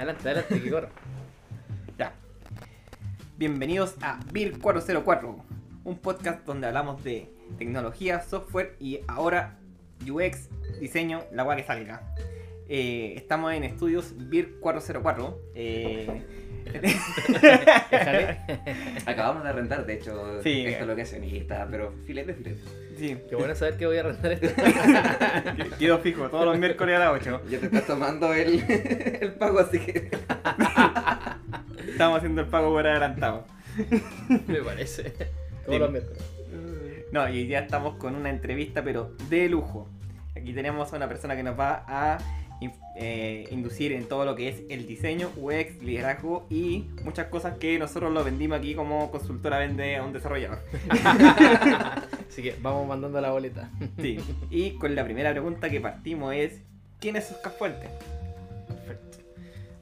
Adelante, adelante, que corra. Ya. Bienvenidos a BIR 404, un podcast donde hablamos de tecnología, software y ahora UX, diseño, la agua que salga. Eh, estamos en estudios BIR 404. Eh. Acabamos de rentar, de hecho, Sí. esto es lo que hacen y está, pero filete, filete. Sí, Qué bueno saber que voy a rentar esto. quedo fijo todos los miércoles a las 8. Ya te estás tomando el, el pago, así que. Estamos haciendo el pago por adelantado. Me parece. Todos Sí. los miércoles. No, y día estamos con una entrevista, pero de lujo. Aquí tenemos a una persona que nos va a in- eh, inducir en todo lo que es el diseño, UX, liderazgo y muchas cosas que nosotros lo vendimos aquí como consultora vende a un desarrollador. Así que vamos mandando la boleta. Sí. Y con la primera pregunta que partimos es: ¿Quién es Oscar Fuentes? Perfecto.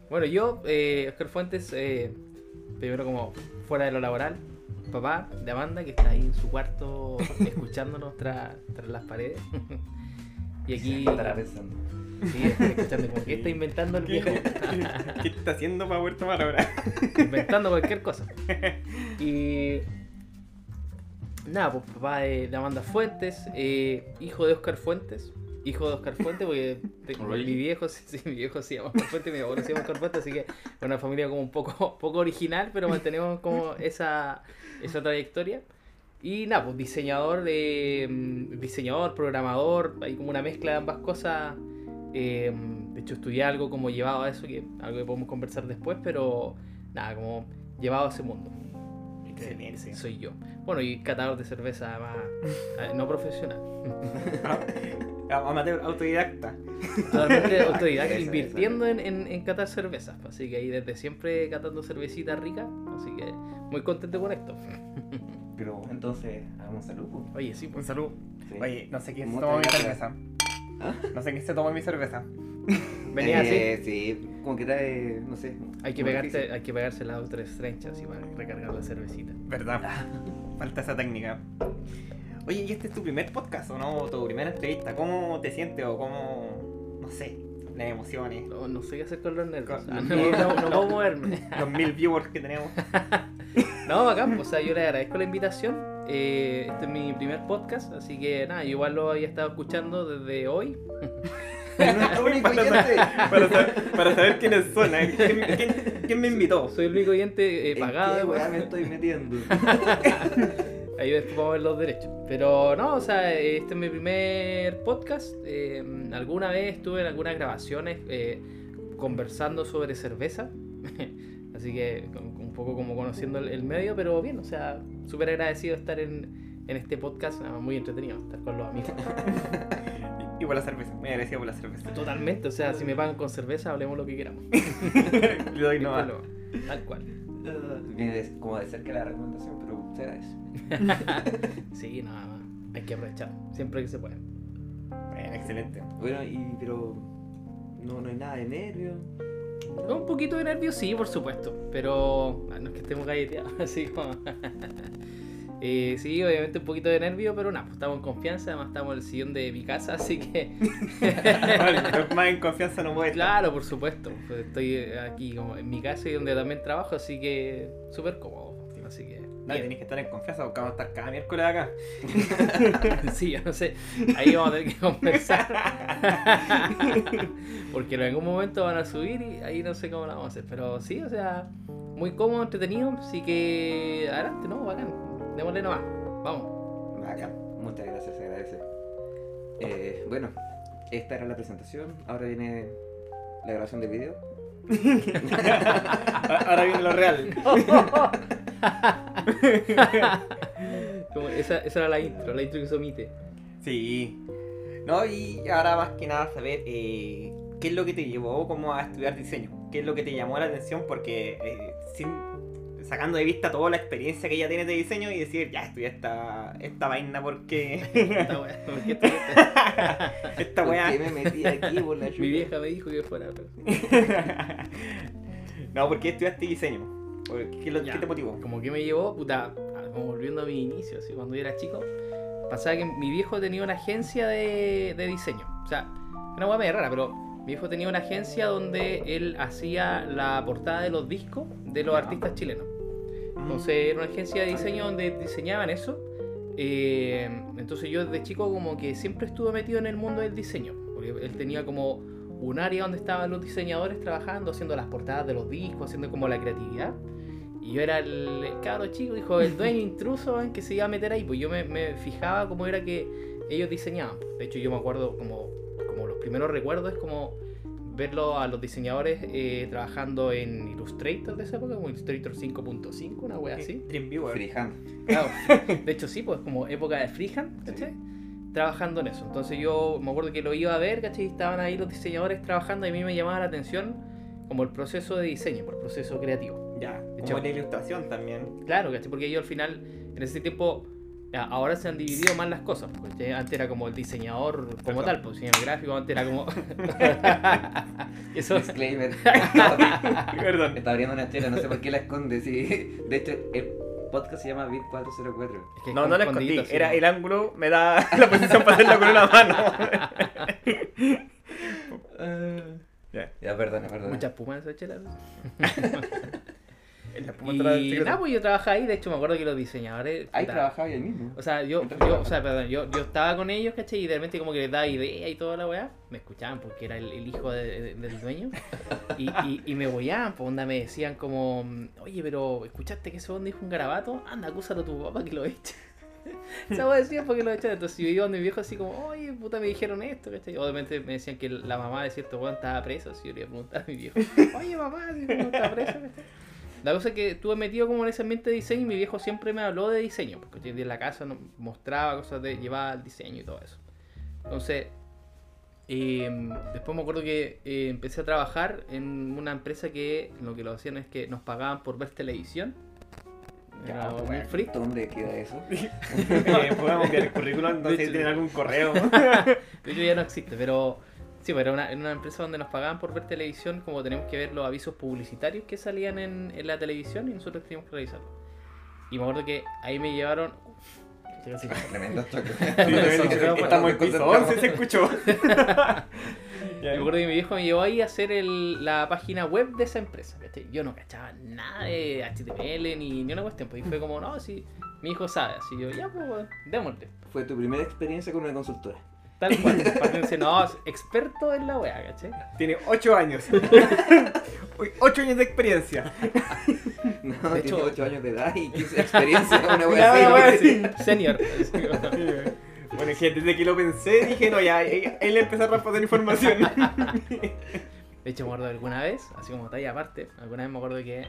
Bueno, yo, eh, Oscar Fuentes, eh, primero como fuera de lo laboral, papá de Amanda, que está ahí en su cuarto escuchándonos tras, tras las paredes. y aquí... Estará pensando. Sí, está escuchando como que está inventando el ¿Qué, viejo. qué está haciendo para poder tomar ahora? inventando cualquier cosa. Y nada, pues papá de, de Amanda Fuentes, eh, hijo de Oscar Fuentes, hijo de Oscar Fuentes, porque mi viejo, sí, mi viejo se llama Oscar Fuentes, mi abuelo se llama Oscar Fuentes, así que es una familia como un poco, poco original, pero mantenemos como esa, esa trayectoria. Y nada, pues diseñador, eh, diseñador, programador, hay como una mezcla de ambas cosas. Eh, de hecho, estudié algo como llevado a eso, que algo que podemos conversar después, pero nada, como llevado a ese mundo. Soy yo. Bueno, y catador de cerveza eh, no profesional. Amateur autodidacta. Totalmente autodidacta, Eso, invirtiendo en, en, en catar cervezas. Así que ahí desde siempre catando cervecita rica. Así que muy contento con esto. Pero entonces, hagamos salud. pues. Oye, sí, Un pues. saludo. Sí. Oye, no sé quién se tomó mi cerveza. ¿Ah? No sé quién se tomó mi cerveza. Venía así. Eh, Sí, como que trae, no sé. Hay que, pegarte, hay que pegarse las otras estrechas así para recargar la cervecita. ¿Verdad? Falta esa técnica. Oye, ¿y este es tu primer podcast o no? ¿Tu primera entrevista? ¿Cómo te sientes o cómo, no sé, las emociones? No, no sé qué hacer con los nervios. Con- Ah, no, no, no puedo moverme. Los mil viewers que tenemos. No, bacán, pues, o sea, yo le agradezco la invitación. Eh, este es mi primer podcast, así que nada, yo igual lo había estado escuchando desde hoy. Es nuestro único para, oyente. saber, para saber- para saber quiénes son. ¿eh? ¿Quién, quién- quién me invitó? Soy el único oyente eh, ¿En pagado. qué weón. weá me estoy metiendo? Ahí después vamos a ver los derechos. Pero no, o sea, este es mi primer podcast. Eh, alguna vez estuve en algunas grabaciones eh, conversando sobre cerveza. Así que un poco como conociendo el, medio, pero bien, o sea, súper agradecido de estar en, en este podcast. muy entretenido estar con los amigos. Y por la cerveza. Muy agradecido por la cerveza. Totalmente, o sea, si me pagan con cerveza, hablemos lo que queramos. Le doy no Después lo- Tal cual. Viene de- como de cerca la recomendación, pero se agradece. Sí, nada más. Hay que aprovechar, siempre que se pueda. Bueno, excelente. Bueno, y pero no, no hay nada de nervio. Un poquito de nervios, sí, por supuesto. Pero ah, no es que estemos galleteados, así como. Eh, sí, obviamente un poquito de nervio, pero nada, pues estamos en confianza. Además, estamos en el sillón de mi casa, así que. Vale, más en confianza no puede estar. claro, por supuesto. Pues estoy aquí como en mi casa y donde también trabajo, así que súper cómodo. Así que. Bien. tenéis que estar en confianza porque vamos a estar cada miércoles acá. Sí, yo no sé. Ahí vamos a tener que conversar. Porque en algún momento van a subir y ahí no sé cómo lo vamos a hacer. Pero sí, o sea, muy cómodo, entretenido. Así que adelante, ¿no? Bacán. Démosle nomás. Vamos. Acá. Muchas gracias, se agradece. Eh, bueno, esta era la presentación. Ahora viene la grabación del video. Ahora viene lo real. Como esa, esa era la intro, la intro que se omite. Sí. No, y ahora más que nada saber eh, qué es lo que te llevó como a estudiar diseño. ¿Qué es lo que te llamó la atención? Porque eh, sin, sacando de vista toda la experiencia que ya tienes de diseño y decir, ya estudié esta, esta vaina porque... Esta wea, ¿por qué estoy- esta ¿Por weá... qué me metí aquí por la Mi vieja me dijo que fuera. no, ¿por qué estudiaste diseño? ¿Por ¿Qué, lo- Ya. qué te motivó? Como que me llevó, puta, a- como volviendo a mi inicio, así, cuando yo era chico, pasaba que mi viejo tenía una agencia de, de diseño. O sea, una hueá media rara, pero Mi hijo tenía una agencia donde él hacía la portada de los discos de los artistas chilenos. Entonces era una agencia de diseño donde diseñaban eso. Eh, entonces yo desde chico como que siempre estuve metido en el mundo del diseño. Porque él tenía como un área donde estaban los diseñadores trabajando, haciendo las portadas de los discos, haciendo como la creatividad. Y yo era el, el cabro chico, hijo del dueño intruso en que se iba a meter ahí. Pues yo me, me fijaba cómo era que ellos diseñaban. De hecho yo me acuerdo como, como los primeros recuerdos es como verlo a los diseñadores eh, trabajando en Illustrator de esa época, como Illustrator 5.5, una wea así. Dreamviewer. Freehand. Claro, de hecho sí, pues como época de freehand, ¿cachai? Trabajando en eso. Entonces yo me acuerdo que lo iba a ver, ¿cachai? Estaban ahí los diseñadores trabajando y a mí me llamaba la atención como el proceso de diseño, por el proceso creativo. Ya, hecho- como la ilustración también. Claro, ¿cachai? Porque yo al final, en ese tiempo, ahora se han dividido más las cosas. ¿cachai? Antes era como el diseñador como tal, pues diseñador gráfico, antes era como... eso... Disclaimer. Perdón. Está abriendo una chela, no sé por qué la esconde. Sí. De hecho, el podcast se llama Bit 404. es que No, no la con escondí. Era el ángulo, me da la posición para hacerla con una mano. Ya. Ya, perdona, perdona. Mucha espuma en esa chela. Y nada, pues yo trabajaba ahí, de hecho me acuerdo que los diseñadores... Ahí trabajaba ahí mismo. O sea, yo, yo, o sea, perdón, yo, yo estaba con ellos, ¿cachai? Y de repente como que les daba idea y toda la weá. Me escuchaban porque era el, el hijo de- de- del dueño. Y, y, y me bollaban, pues onda me decían como, oye, pero ¿escuchaste que ese hombre dijo un garabato? Anda, acúsalo a tu papá que lo eche. Esa weá decían porque lo echan. Entonces yo iba donde mi viejo así como, oye, puta, me dijeron esto, ¿cachai? Obviamente me decían que la mamá de cierto weón estaba preso. Así yo le iba a preguntar a mi viejo, oye, mamá, ¿no está preso? ¿cachai? La cosa es que estuve metido como en ese ambiente de diseño y mi viejo siempre me habló de diseño, porque en la casa mostraba cosas de llevaba el diseño y todo eso. Entonces, eh, después me acuerdo que eh, empecé a trabajar en una empresa que lo que lo hacían es que nos pagaban por ver televisión. Ya, pues, bueno. free. ¿Dónde queda eso? Eh, podemos enviar el currículum, hecho, tienen algún correo. De hecho ya no existe, pero sí, pero era una, era una empresa donde nos pagaban por ver televisión, como tenemos que ver los avisos publicitarios que salían en, en la televisión y nosotros teníamos que revisarlo. Y me acuerdo que ahí me llevaron... Tremendo choque. Sí, Estamos en piso 11, se escuchó. Me acuerdo que mi viejo me llevó ahí a hacer el- la página web de esa empresa. Yo no cachaba nada de HTML ni, ni una cuestión. Pues y fue como, no, si mi hijo sabe. Así yo, ya, pues, démosle. Fue tu primera experiencia con una consultora. Tal cual. Dice, no, es experto en la wea, ¿cachai? Tiene 8 años. 8 años de experiencia. No, De tiene hecho- 8 años de edad y 15 de experiencia. Una wea así. Senior. Bueno, es que desde que lo pensé dije, no, ya, ahí ahí le empecé a responder información. De hecho, me acuerdo de alguna vez, así como talla aparte, alguna vez me acuerdo que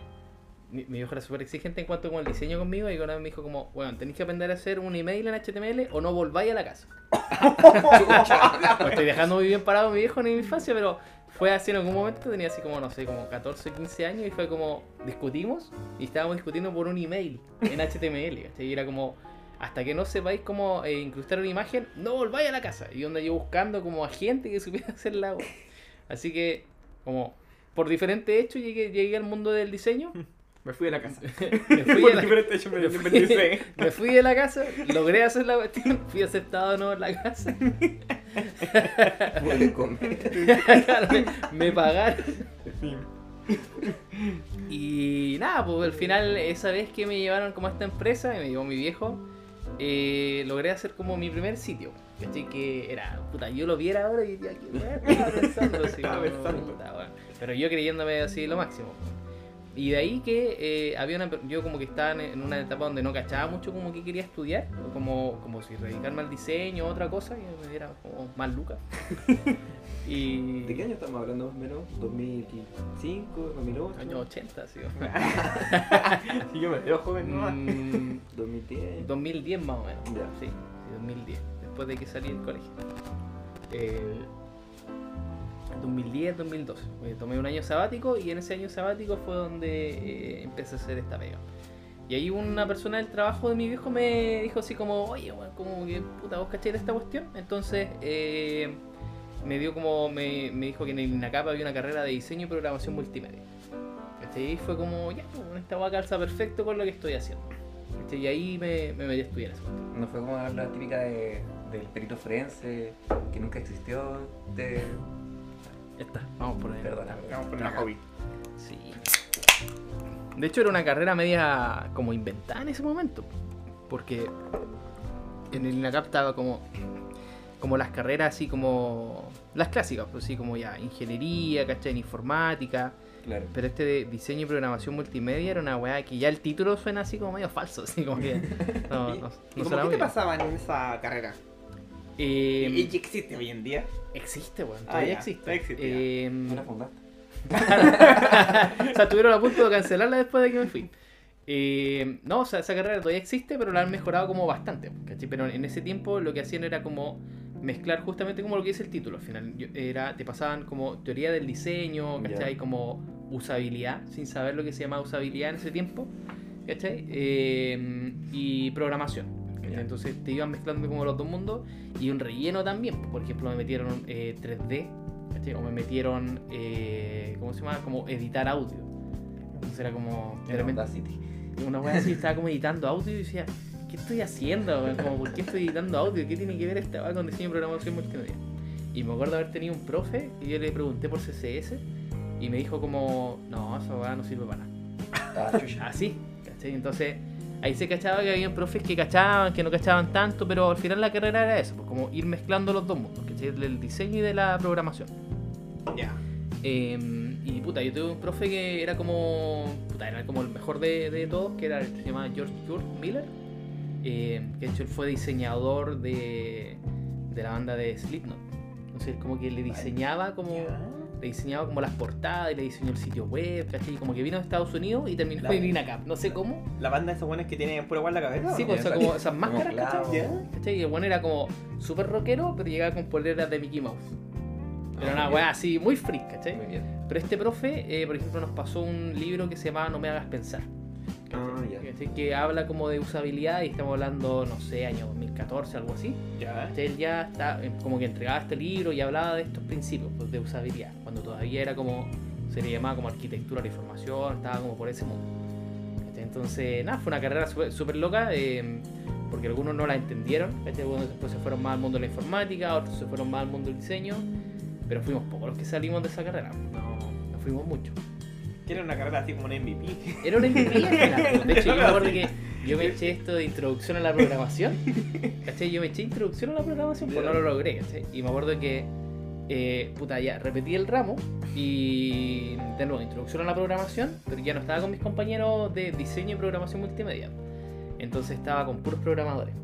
mi, mi viejo era súper exigente en cuanto con el diseño conmigo y una vez me dijo como, bueno, tenéis que aprender a hacer un email en HTML o no volváis a la casa. Estoy dejando muy bien parado mi viejo en mi infancia, pero fue así en algún momento, tenía así como, no sé, como 14 o 15 años y fue como, discutimos y estábamos discutiendo por un email en HTML. Y era como, hasta que no sepáis cómo eh, incrustar una imagen, no volváis a la casa. Y donde yo buscando como a gente que supiera hacer la web. Así que, como, por diferentes hechos llegué, llegué al mundo del diseño. Me fui de la casa. Me fui de la, me me fui- independicé. me fui de la casa, logré hacer la cuestión, fui aceptado no en la casa. Me, me pagaron. Sí. Y nada, pues al final, esa vez que me llevaron como a esta empresa, y me llevó mi viejo, eh, logré hacer como mi primer sitio. ¿Cachai? Que era, puta, yo lo viera ahora y diría, ¿qué weá estaba pensando? Así como, puta. Pero yo creyéndome así lo máximo. Y de ahí que eh, había una, yo como que estaba en- una etapa donde no cachaba mucho como que quería estudiar, como, como si dedicarme al diseño o otra cosa, y me diera como más lucas. y... ¿De qué año estamos hablando más o menos? ¿2005? ¿2008? Años 80, sí. Sí, yo me veo joven, ¿no? Mm, ¿2010? 2010 más o menos. Ya. Sí, sí, 2010, después de que salí del colegio. Eh, 2010, 2012. Eh, tomé un año sabático y en ese año sabático fue donde eh, empecé a hacer esta pega. Y ahí una persona del trabajo de mi viejo me dijo así como, oye, weón, como que puta, vos cacháis de esta cuestión. Entonces eh, me dio como, me, me dijo que en INACAP había una carrera de diseño y programación multimedia. Y fue como, ya, pues, esta va calza perfecto con lo que estoy haciendo. Y ahí me, me metí a estudiar eso. No fue como la típica de, del perito forense que nunca existió. De... Ya está, vamos por ahí. Perdona, Vamos a poner a hobby. Sí. De hecho, era una carrera media como inventada en ese momento. Porque en el INACAP estaba como, como las carreras así como. Las clásicas, pues sí, como ya ingeniería, ¿cachai? En informática. Claro. Pero este de diseño y programación multimedia era una weá que ya el título suena así como medio falso, así como que. No, no, ¿Y cómo qué te bien. pasaba en esa carrera? Eh, ¿Y y existe hoy en día? existe, weón. Ah, Todavía ya, existe. todavía existe, ya. Eh, ¿No la fundaste? o sea, estuvieron a punto de cancelarla después de que me fui. Eh, no, o sea, esa carrera todavía existe, pero la han mejorado como bastante. ¿cachai? Pero en ese tiempo lo que hacían era como mezclar justamente como lo que dice el título al final. Era, te pasaban como teoría del diseño, ¿cachai? Como usabilidad, sin saber lo que se llamaba usabilidad en ese tiempo, ¿cachai? Eh, y programación. Ya. Entonces te iban mezclando como los dos mundos y un relleno también. Por ejemplo, me metieron eh, 3D, ¿cachai? O me metieron, eh, ¿cómo se llama? Como editar audio. Entonces era como... de repente- una wea así, estaba como editando audio y decía, ¿qué estoy haciendo? Como, ¿por qué estoy editando audio? ¿Qué tiene que ver esta con diseño y programación multimedia? Y me acuerdo haber tenido un profe y yo le pregunté por CSS y me dijo como, no, esa weá no sirve para nada. Ah. Así, ¿cachai? Entonces ahí se cachaba que había profes que cachaban, que no cachaban tanto, pero al final la carrera era eso, pues como ir mezclando los dos mundos, ¿cachai? Del diseño y de la programación. Ya. Eh, y puta, yo tuve un profe que era como. Puta, era como el mejor de, de todos, que era, se llamaba George Kurt Miller. eh, que de hecho él fue diseñador de, de la banda de Slipknot. Entonces como que le diseñaba como. Le diseñaba como las portadas y le diseñó el sitio web, ¿cachai? Como que vino de Estados Unidos y terminó La- en INACAP. No sé cómo. La banda de esos buenos que tienen pura igual la cabeza. Sí, pues, o sea, como esas máscaras. ¿cachai? ¿Cachai? Y el bueno era como súper rockero, pero llegaba con poleras de Mickey Mouse. Era Ah, una weá así, muy freak, ¿cachai? Muy bien. Pero este profe, eh, por ejemplo, nos pasó un libro que se llama No me hagas pensar. Ah, ya. Que habla como de usabilidad y estamos hablando, no sé, año 2014, algo así. Ya. ¿cachai? Él ya está, eh, como que entregaba este libro y hablaba de estos principios pues, de usabilidad, cuando todavía era como, se le llamaba como arquitectura de la información, estaba como por ese mundo. ¿cachai? Entonces, nada, fue una carrera súper loca, eh, porque algunos no la entendieron. Algunos después se fueron más al mundo de la informática, otros se fueron más al mundo del diseño, pero fuimos pocos los que salimos de esa carrera, no, no fuimos muchos. Que era una carrera así como un MVP. Era una MVP. De hecho, yo me acuerdo que yo me eché esto de introducción a la programación. ¿Cachai? Yo me eché introducción a la programación, pues no lo logré, ¿cachai? Y me acuerdo que, eh, puta, ya repetí el ramo y de nuevo, introducción a la programación, pero ya no estaba con mis compañeros de diseño y programación multimedia. Entonces estaba con puros programadores.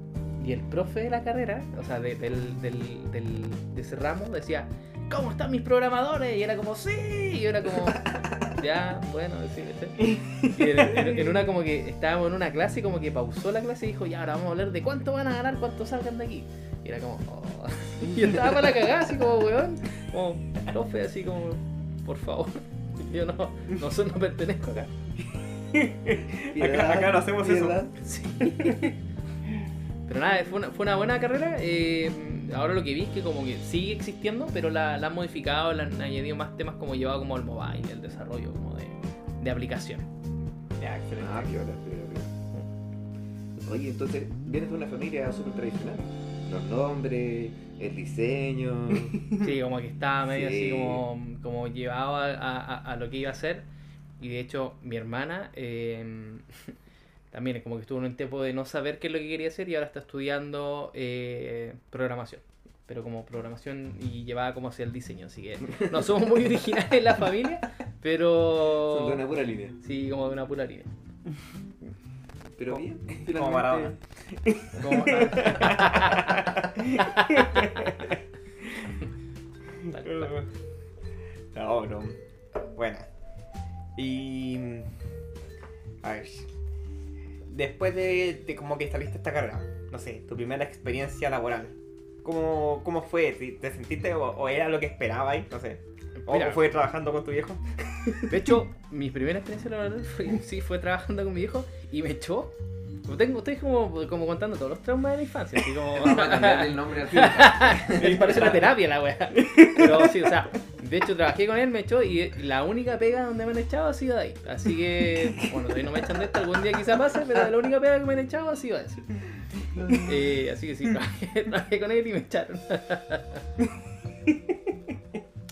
Y el profe de la carrera, o sea, de, del, del, del- de ese ramo, decía, ¿cómo están mis programadores? Y era como, sí, y era como, ya, bueno, sí. Y en, en- en una como que estábamos en una clase y como que pausó la clase y dijo, ya, ahora vamos a hablar de cuánto van a ganar, cuánto salgan de aquí. Y era como, oh. Y estaba para la cagada, así como, weón, como, profe, así como, por favor. Yo no, no, soy- no pertenezco acá. Acá- acá no hacemos eso. piedad. Sí. Pero nada, fue una, fue una buena carrera. eh, ahora lo que vi es que como que sigue existiendo, pero la, la han modificado, le han añadido más temas como llevado como el mobile, el desarrollo como de, de aplicación. Ya, excelente. Ah, piola. Oye, entonces, vienes de una familia súper tradicional. Los nombres, el diseño. Sí, como que estaba medio Sí. así como, como llevado a, a- a lo que iba a hacer. Y de hecho, mi hermana eh, también es como que estuvo en un tiempo de no saber qué es lo que quería hacer y ahora está estudiando eh, programación. Pero como programación y llevada como hacia el diseño. Así que no somos muy originales en la familia, pero. Son de una pura línea. Sí, como de una pura línea. Pero bien, Como Maradona. Como-. No, no. Buena. Y. A ver. Después de, de como que saliste esta carrera, no sé, tu primera experiencia laboral. ¿Cómo, cómo fue? ¿Te te sentiste o, o era lo que esperabas? No sé. ¿O Mira, fue trabajando con tu viejo? De hecho, mi primera experiencia laboral fue, sí, fue trabajando con mi hijo y me echó. Tengo, estoy como, como contando todos los traumas de la infancia, así como... Vamos a cambiarle el nombre al parece una terapia la wea. Pero sí, o sea, de hecho trabajé con él, me echó y la única pega donde me han echado ha sido de ahí. Así que, bueno, todavía no me echan de esto, algún día quizá pase, pero la única pega que me han echado ha sido de eso. Eh, así que sí, trabajé, trabajé con él y me echaron.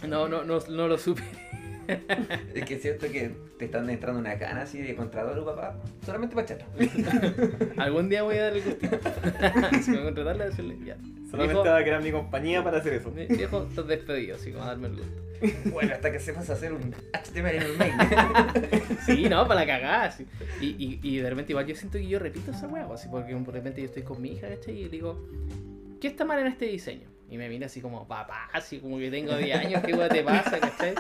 No, no, no, no lo supe. Es que es cierto que te están entrando una cana así de contrador, papá. Solamente para chato. Algún día voy a darle gustito. si me voy a contratarle, decirle ya. Solamente Viejo, va a crear mi compañía para hacer eso. viejo, estás despedido, así como a darme el gusto. Bueno, hasta que sepas hacer un HTML en el mail. Sí, no, para la cagada. sí. Y, y, y de repente igual yo siento que yo repito esa hueá, así porque de repente yo estoy con mi hija, ¿cachai? Y digo, ¿qué está mal en este diseño? Y me mira así como, papá, así como que tengo 10 años, ¿qué hueá te pasa, cachai?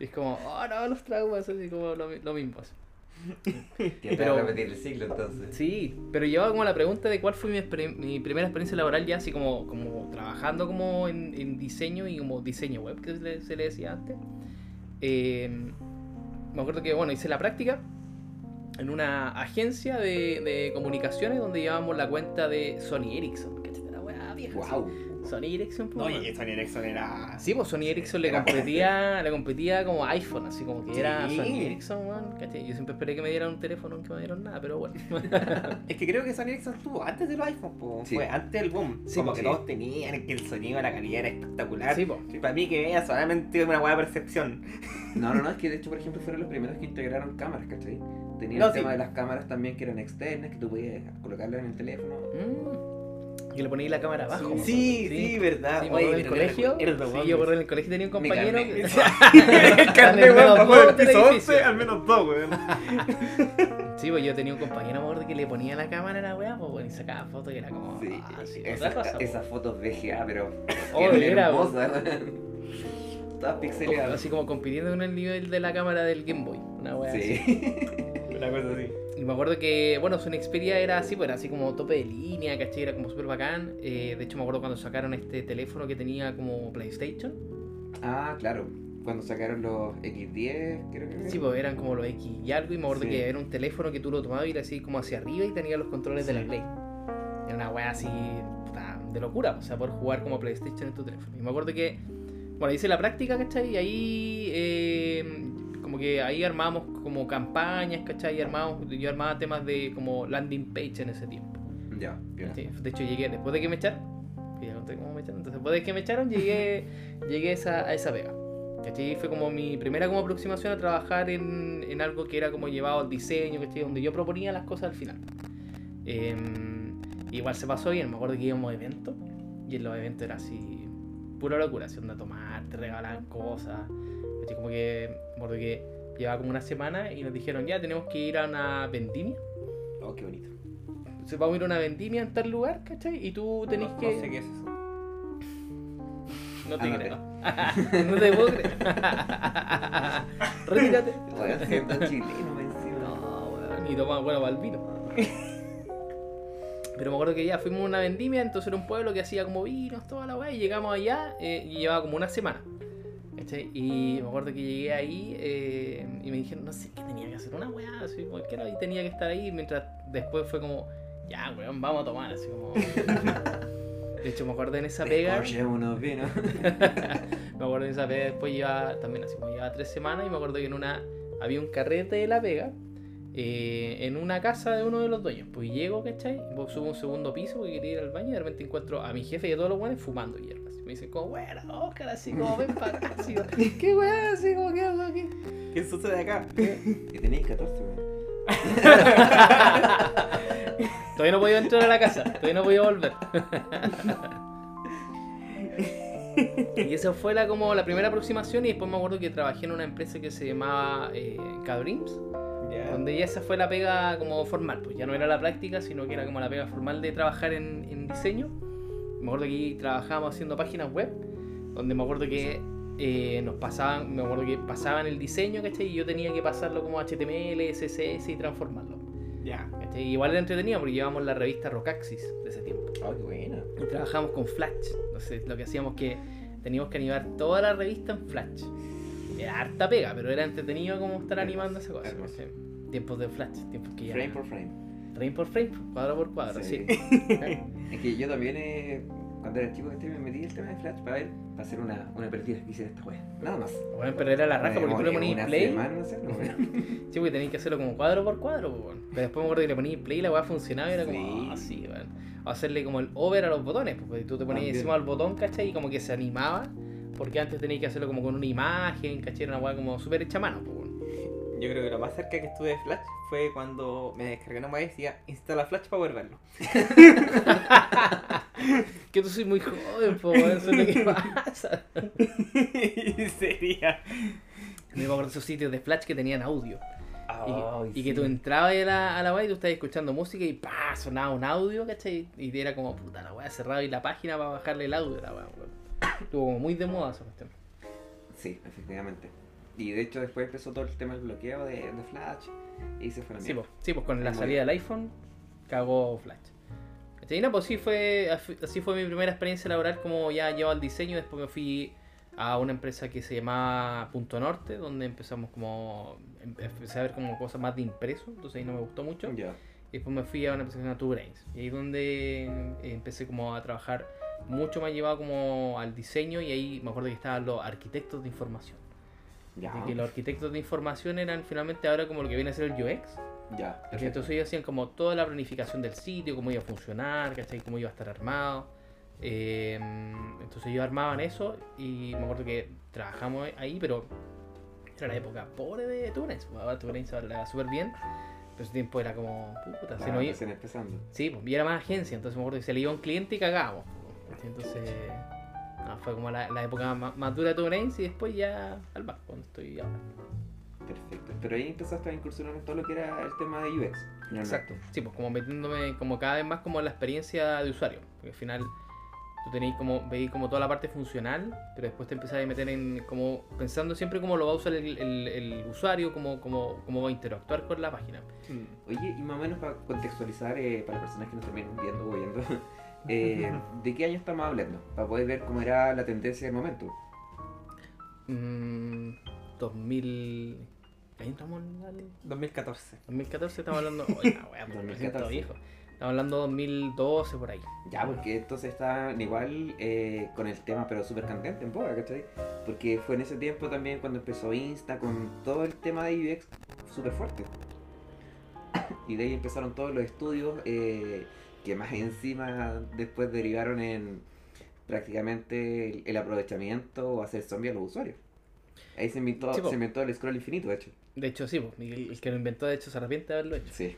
Y es como, oh no, los traumas, así como lo, lo mismo. Que Pero- a repetir el ciclo entonces. Sí, pero llevaba como la pregunta de cuál fue mi, mi primera experiencia laboral ya así como, como trabajando como en, en diseño y como diseño web que se le, se le decía antes. Eh, me acuerdo que bueno, hice la práctica en una agencia de, de comunicaciones donde llevábamos la cuenta de Sony Ericsson. ¿Cachai? La weá vieja. así. Sony Ericsson, pues, Oye, weón. Sony Ericsson era. Sí, pues Sony Ericsson le competía, le competía como iPhone, así como que era Sí. Sony Ericsson, weón, ¿cachai? Yo siempre esperé que me dieran un teléfono, nunca me dieron nada, pero bueno. Es que creo que Sony Ericsson estuvo antes de los iPhones, po. Sí. fue antes del boom. Sí, Como po, que sí. todos tenían, que el sonido, la calidad era espectacular. Sí, po. Para mí que era solamente una buena percepción. No, no, no, es que de hecho, por ejemplo, fueron los primeros que integraron cámaras, ¿cachai? Tenían No, el sí. tema de las cámaras también que eran externas, que tú podías colocarlas en el teléfono. Mm. Que le ponéis la cámara abajo. Sí, acuerdo. sí, verdad. Sí, acuerdo en el colegio. Sí, yo en el colegio tenía un compañero. que- weón, del piso edificio. 11, al menos dos, weón. Sí, pues yo tenía un compañero, acuerdo, que le ponía la cámara a la weá, pues, bueno, y sacaba fotos y era como. Sí, sí, pues. esas fotos VGA, pero. Oh, era, hermosas. Todas pixeladas. Así como compitiendo con el nivel de la cámara del Game Boy. Una weá así. Sí. Una cosa así. Y me acuerdo que, bueno, su Xperia era así, pues era así como tope de línea, ¿cachai? Era como súper bacán. Eh, de hecho, me acuerdo cuando sacaron este teléfono que tenía como PlayStation. Ah, claro. Cuando sacaron los X10, creo que. Sí, pues eran como los X y algo. Y me acuerdo Sí. que era un teléfono que tú lo tomabas y era así como hacia arriba y tenía los controles de la. Play. Era una weá así de locura, o sea, poder jugar como PlayStation en tu teléfono. Y me acuerdo que, bueno, hice la práctica, ¿cachai? Y ahí, eh, como que ahí armábamos como campañas, ¿cachai? Y armábamos, yo armaba temas de como landing page en ese tiempo. Ya. Sí, De hecho, llegué después de que me echaron. Que ya conté cómo me echaron. Entonces, después de que me echaron, llegué, llegué a, esa, a esa pega. ¿Cachai? Fue como mi primera como aproximación a trabajar en, en algo que era como llevado al diseño, ¿cachai? Donde yo proponía las cosas al final. Em, igual se pasó bien, me acuerdo que íbamos a eventos. Y en los eventos era así, pura locura, así onda tomar, te regalaban cosas. ¿cachai? Como que, acuerdo que llevaba como una semana y nos dijeron, ya tenemos que ir a una vendimia. Oh, qué bonito. Entonces vamos a ir a una vendimia en tal lugar, ¿cachai? Y tú tenés no, que. No sé qué es eso. No te Ah, no creo. no te puedo creer. Retírate. Voy a ser tan chileno, me encima. No, weón. Y toma, bueno, para el vino. Pero me acuerdo que ya fuimos a una vendimia, entonces era un pueblo que hacía como vinos, toda la weá, y llegamos allá eh, y llevaba como una semana. ¿cachai? Y me acuerdo que llegué ahí eh, y me dijeron, no sé qué tenía que hacer, una weá, así cualquiera, y tenía que estar ahí, mientras después fue como, ya, weón, vamos a tomar, así como. De hecho, me acuerdo en esa pega. Me acuerdo en esa pega después llevaba también así como llevaba tres semanas y me acuerdo que en una había un carrete de la pega eh, en una casa de uno de los dueños. Pues llego, ¿cachai? Subo un segundo piso porque quería ir al baño y de repente encuentro a mi jefe y a todos los buenos fumando hierbas. Y me dicen como, bueno, Oscar, así como ven para acá, así como, ¿qué weá? Así como, ¿qué hago aquí? ¿Qué sucede acá? Y tenéis 14, weón. Todavía no podía entrar a la casa, todavía no podía volver. y esa fue la, como la primera aproximación y después me acuerdo que trabajé en una empresa que se llamaba eh, Cadreams. Ya. Donde ya esa fue la pega como formal, pues ya no era la práctica, sino que era como la pega formal de trabajar en, en diseño. Me acuerdo que trabajábamos haciendo páginas web, donde me acuerdo que eh, nos pasaban, me acuerdo que pasaban el diseño, ¿cachai? Y yo tenía que pasarlo como HTML, CSS y transformarlo. Ya. ¿cachai? Y igual era entretenido porque llevábamos la revista Rocaxis de ese tiempo. Oh, qué buena. Y trabajamos con Flash. Entonces lo que hacíamos que teníamos que animar toda la revista en Flash. Era harta pega, pero era entretenido como estar animando esa cosa. Tiempos de Flash, tiempos que ya. Frame por frame. Frame por frame, cuadro por cuadro, sí. Es que yo también, eh, cuando era chico, este, me metí el tema de Flash para ver, para hacer una, una partida que hiciera esta wea. Nada más. Bueno, pero era la raja porque tú le ponías play. semana, no sé, no, weón. Sí, porque tenías que hacerlo como cuadro por cuadro, pues, bueno. Pero después me acuerdo que le ponías play y la weá funcionaba y era como, ah, sí, weón. O hacerle como el over a los botones, porque tú te ponías encima del botón, ¿cachai? Y como que se animaba porque antes tenía que hacerlo como con una imagen. Era una weá como súper hecha a mano, pues. Yo creo que lo más cerca que estuve de Flash fue cuando me descargué una web y decía instala Flash para poder verlo. Que tú soy muy joven, po, eso es lo que pasa. y sería. Me acuerdo de esos sitios de Flash que tenían audio. Y, Ay, y que sí. tú entrabas a la, a la y tú estabas escuchando música y pa sonaba un audio, ¿cachai? Y era como, puta, la weá cerrada y la página para bajarle el audio, la weá. Estuvo como muy de moda esa cuestión. Sí, efectivamente. Y de hecho después empezó todo el tema del bloqueo de, de Flash y se fue la Sí, pues, sí, pues con la salida del iPhone cagó Flash. Y no, pues sí fue, así fue mi primera experiencia laboral como ya llevaba el diseño. Después me fui a una empresa que se llamaba Punto Norte, donde empezamos como, em- empecé a ver como cosas más de impreso, entonces ahí no me gustó mucho. Y después me fui a una empresa que se llama Two Brains. Y ahí donde eh, empecé como a trabajar mucho más llevado como al diseño y ahí me acuerdo que estaban los arquitectos de información. Ya. De que los arquitectos de información eran finalmente ahora como lo que viene a ser el UX. Ya. Perfecto. entonces ellos hacían como toda la planificación del sitio, cómo iba a funcionar, ¿cachai? Cómo iba a estar armado. Eh, entonces ellos armaban eso y me acuerdo que trabajamos ahí, pero era la época pobre de Tunes. Ahora Tunes va súper bien, pero ese tiempo era como, puta, se Claro, nos iba- empezando. Sí, pues, y era más agencia, entonces me acuerdo que se le iba un cliente y cagábamos. Entonces, no, fue como la, la época más, más dura de Tunes y después ya al banco, cuando estoy ahora. Perfecto. Pero ahí empezaste a incursionar en todo lo que era el tema de UX. finalmente. Exacto. Sí, pues como metiéndome como cada vez más como en la experiencia de usuario. Porque al final tú tenéis como, veis como toda la parte funcional, pero después te empezás a meter en como pensando siempre cómo lo va a usar el, el- el usuario, cómo, cómo, cómo va a interactuar con la página. Mm. Oye, y más o menos para contextualizar eh, para personas que nos estén viendo o oyendo, eh, ¿de qué año estamos hablando? Para poder ver cómo era la tendencia del momento. Mm, 2000... ¿Qué año estamos al- 2014. 2014 estamos hablando... Oye, la wea, me 2014. siento viejo. Estamos hablando 2012 por ahí. Ya, porque entonces estaban igual eh, con el tema, pero súper candente en boga, ¿cachai? Porque fue en ese tiempo también cuando empezó Insta con todo el tema de UX súper fuerte. Y de ahí empezaron todos los estudios eh, que más encima después derivaron en prácticamente el, el aprovechamiento o hacer zombie a los usuarios. Ahí se inventó, Sí, se inventó el scroll infinito, de hecho. De hecho, sí, el, el que lo inventó, de hecho, se arrepiente de haberlo hecho. Sí.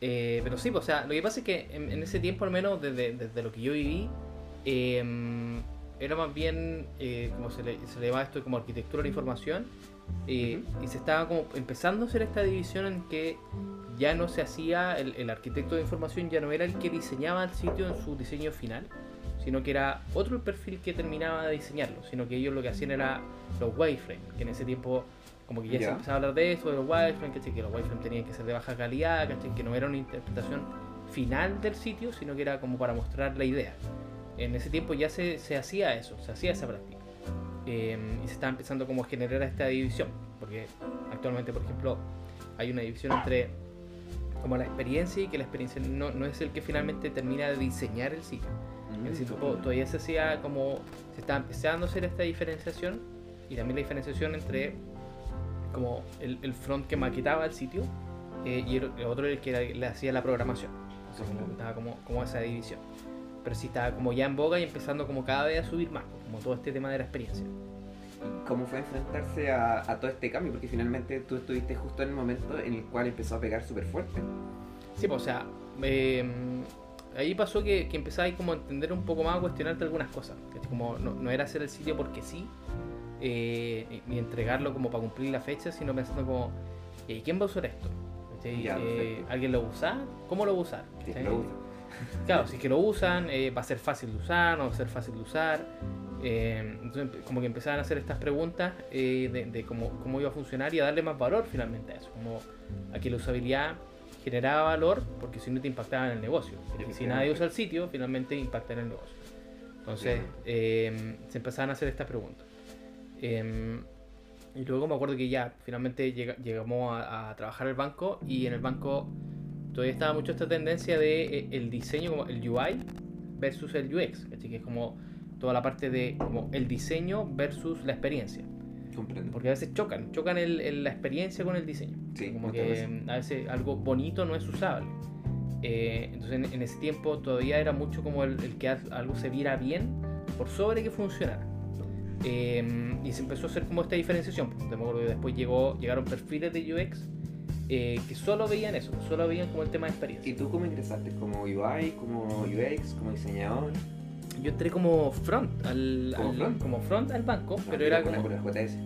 Eh, pero sí, o sea, lo que pasa es que en, en ese tiempo, al menos desde, desde lo que yo viví, eh, era más bien, eh, como se le, se le llama esto, como arquitectura de la información, eh, y se estaba como empezando a hacer esta división en que ya no se hacía, el, el arquitecto de información ya no era el que diseñaba el sitio en su diseño final, sino que era otro el perfil que terminaba de diseñarlo, sino que ellos lo que hacían era los wireframes, que en ese tiempo como que ya, se empezaba a hablar de eso, de los wireframes, que los wireframes tenían que ser de baja calidad, ¿cachai? que no era una interpretación final del sitio, sino que era como para mostrar la idea. En ese tiempo ya se, se hacía eso, se hacía esa práctica. Eh, y se estaba empezando como a generar esta división, porque actualmente, por ejemplo, hay una división entre como la experiencia y que la experiencia no, no es el que finalmente termina de diseñar el sitio. En ese tiempo todavía se hacía como, se estaba empezando a hacer esta diferenciación y también la diferenciación entre como el, el front que maquetaba el sitio eh, y el, el otro el que le hacía la programación. Entonces como, estaba como, como esa división. Pero sí estaba como ya en boga y empezando como cada vez a subir más, como todo este tema de la experiencia. ¿Y ¿Cómo fue enfrentarse a, a todo este cambio? Porque finalmente tú estuviste justo en el momento en el cual empezó a pegar súper fuerte. Sí, pues, o sea, eh, ahí pasó que, que empezaba como a entender un poco más, a cuestionarte algunas cosas. Como no, no era hacer el sitio porque sí, eh, ni entregarlo como para cumplir la fecha, sino pensando como, eh, ¿quién va a usar esto? Ya, Eh. ¿Alguien lo va a usar? ¿Cómo lo va a usar? Sí, lo usa. Claro, si es que lo usan, eh, va a ser fácil de usar, no va a ser fácil de usar. Eh, entonces, como que empezaban a hacer estas preguntas eh, de, de cómo, cómo iba a funcionar y a darle más valor finalmente a eso. Como a que la usabilidad generaba valor, porque si no te impactaba en el negocio. Si Efectivamente. nadie usa el sitio, finalmente impacta en el negocio. Entonces, eh, se empezaban a hacer estas preguntas. Eh, y luego me acuerdo que ya finalmente llega- llegamos a, a trabajar al banco y en el banco todavía estaba mucho esta tendencia de eh, el diseño como el UI versus el UX, ¿cachai? que es como toda la parte de como el diseño versus la experiencia. Comprendo. Porque a veces chocan, chocan el- el- la experiencia con el diseño. Sí, como que veces. a veces algo bonito no es usable. Eh, entonces en, en ese tiempo todavía era mucho como el, el que al- algo se viera bien por sobre que funcionara. Eh, y se empezó a hacer como esta diferenciación. pues. Después llegó, llegaron perfiles de UX eh, que solo veían eso, solo veían como el tema de experiencia. ¿Y tú cómo ingresaste? ¿Como UI, como UX, como diseñador? Yo entré como front al, ¿Como al- front? como front al banco, Ah, pero era con como Angular JS.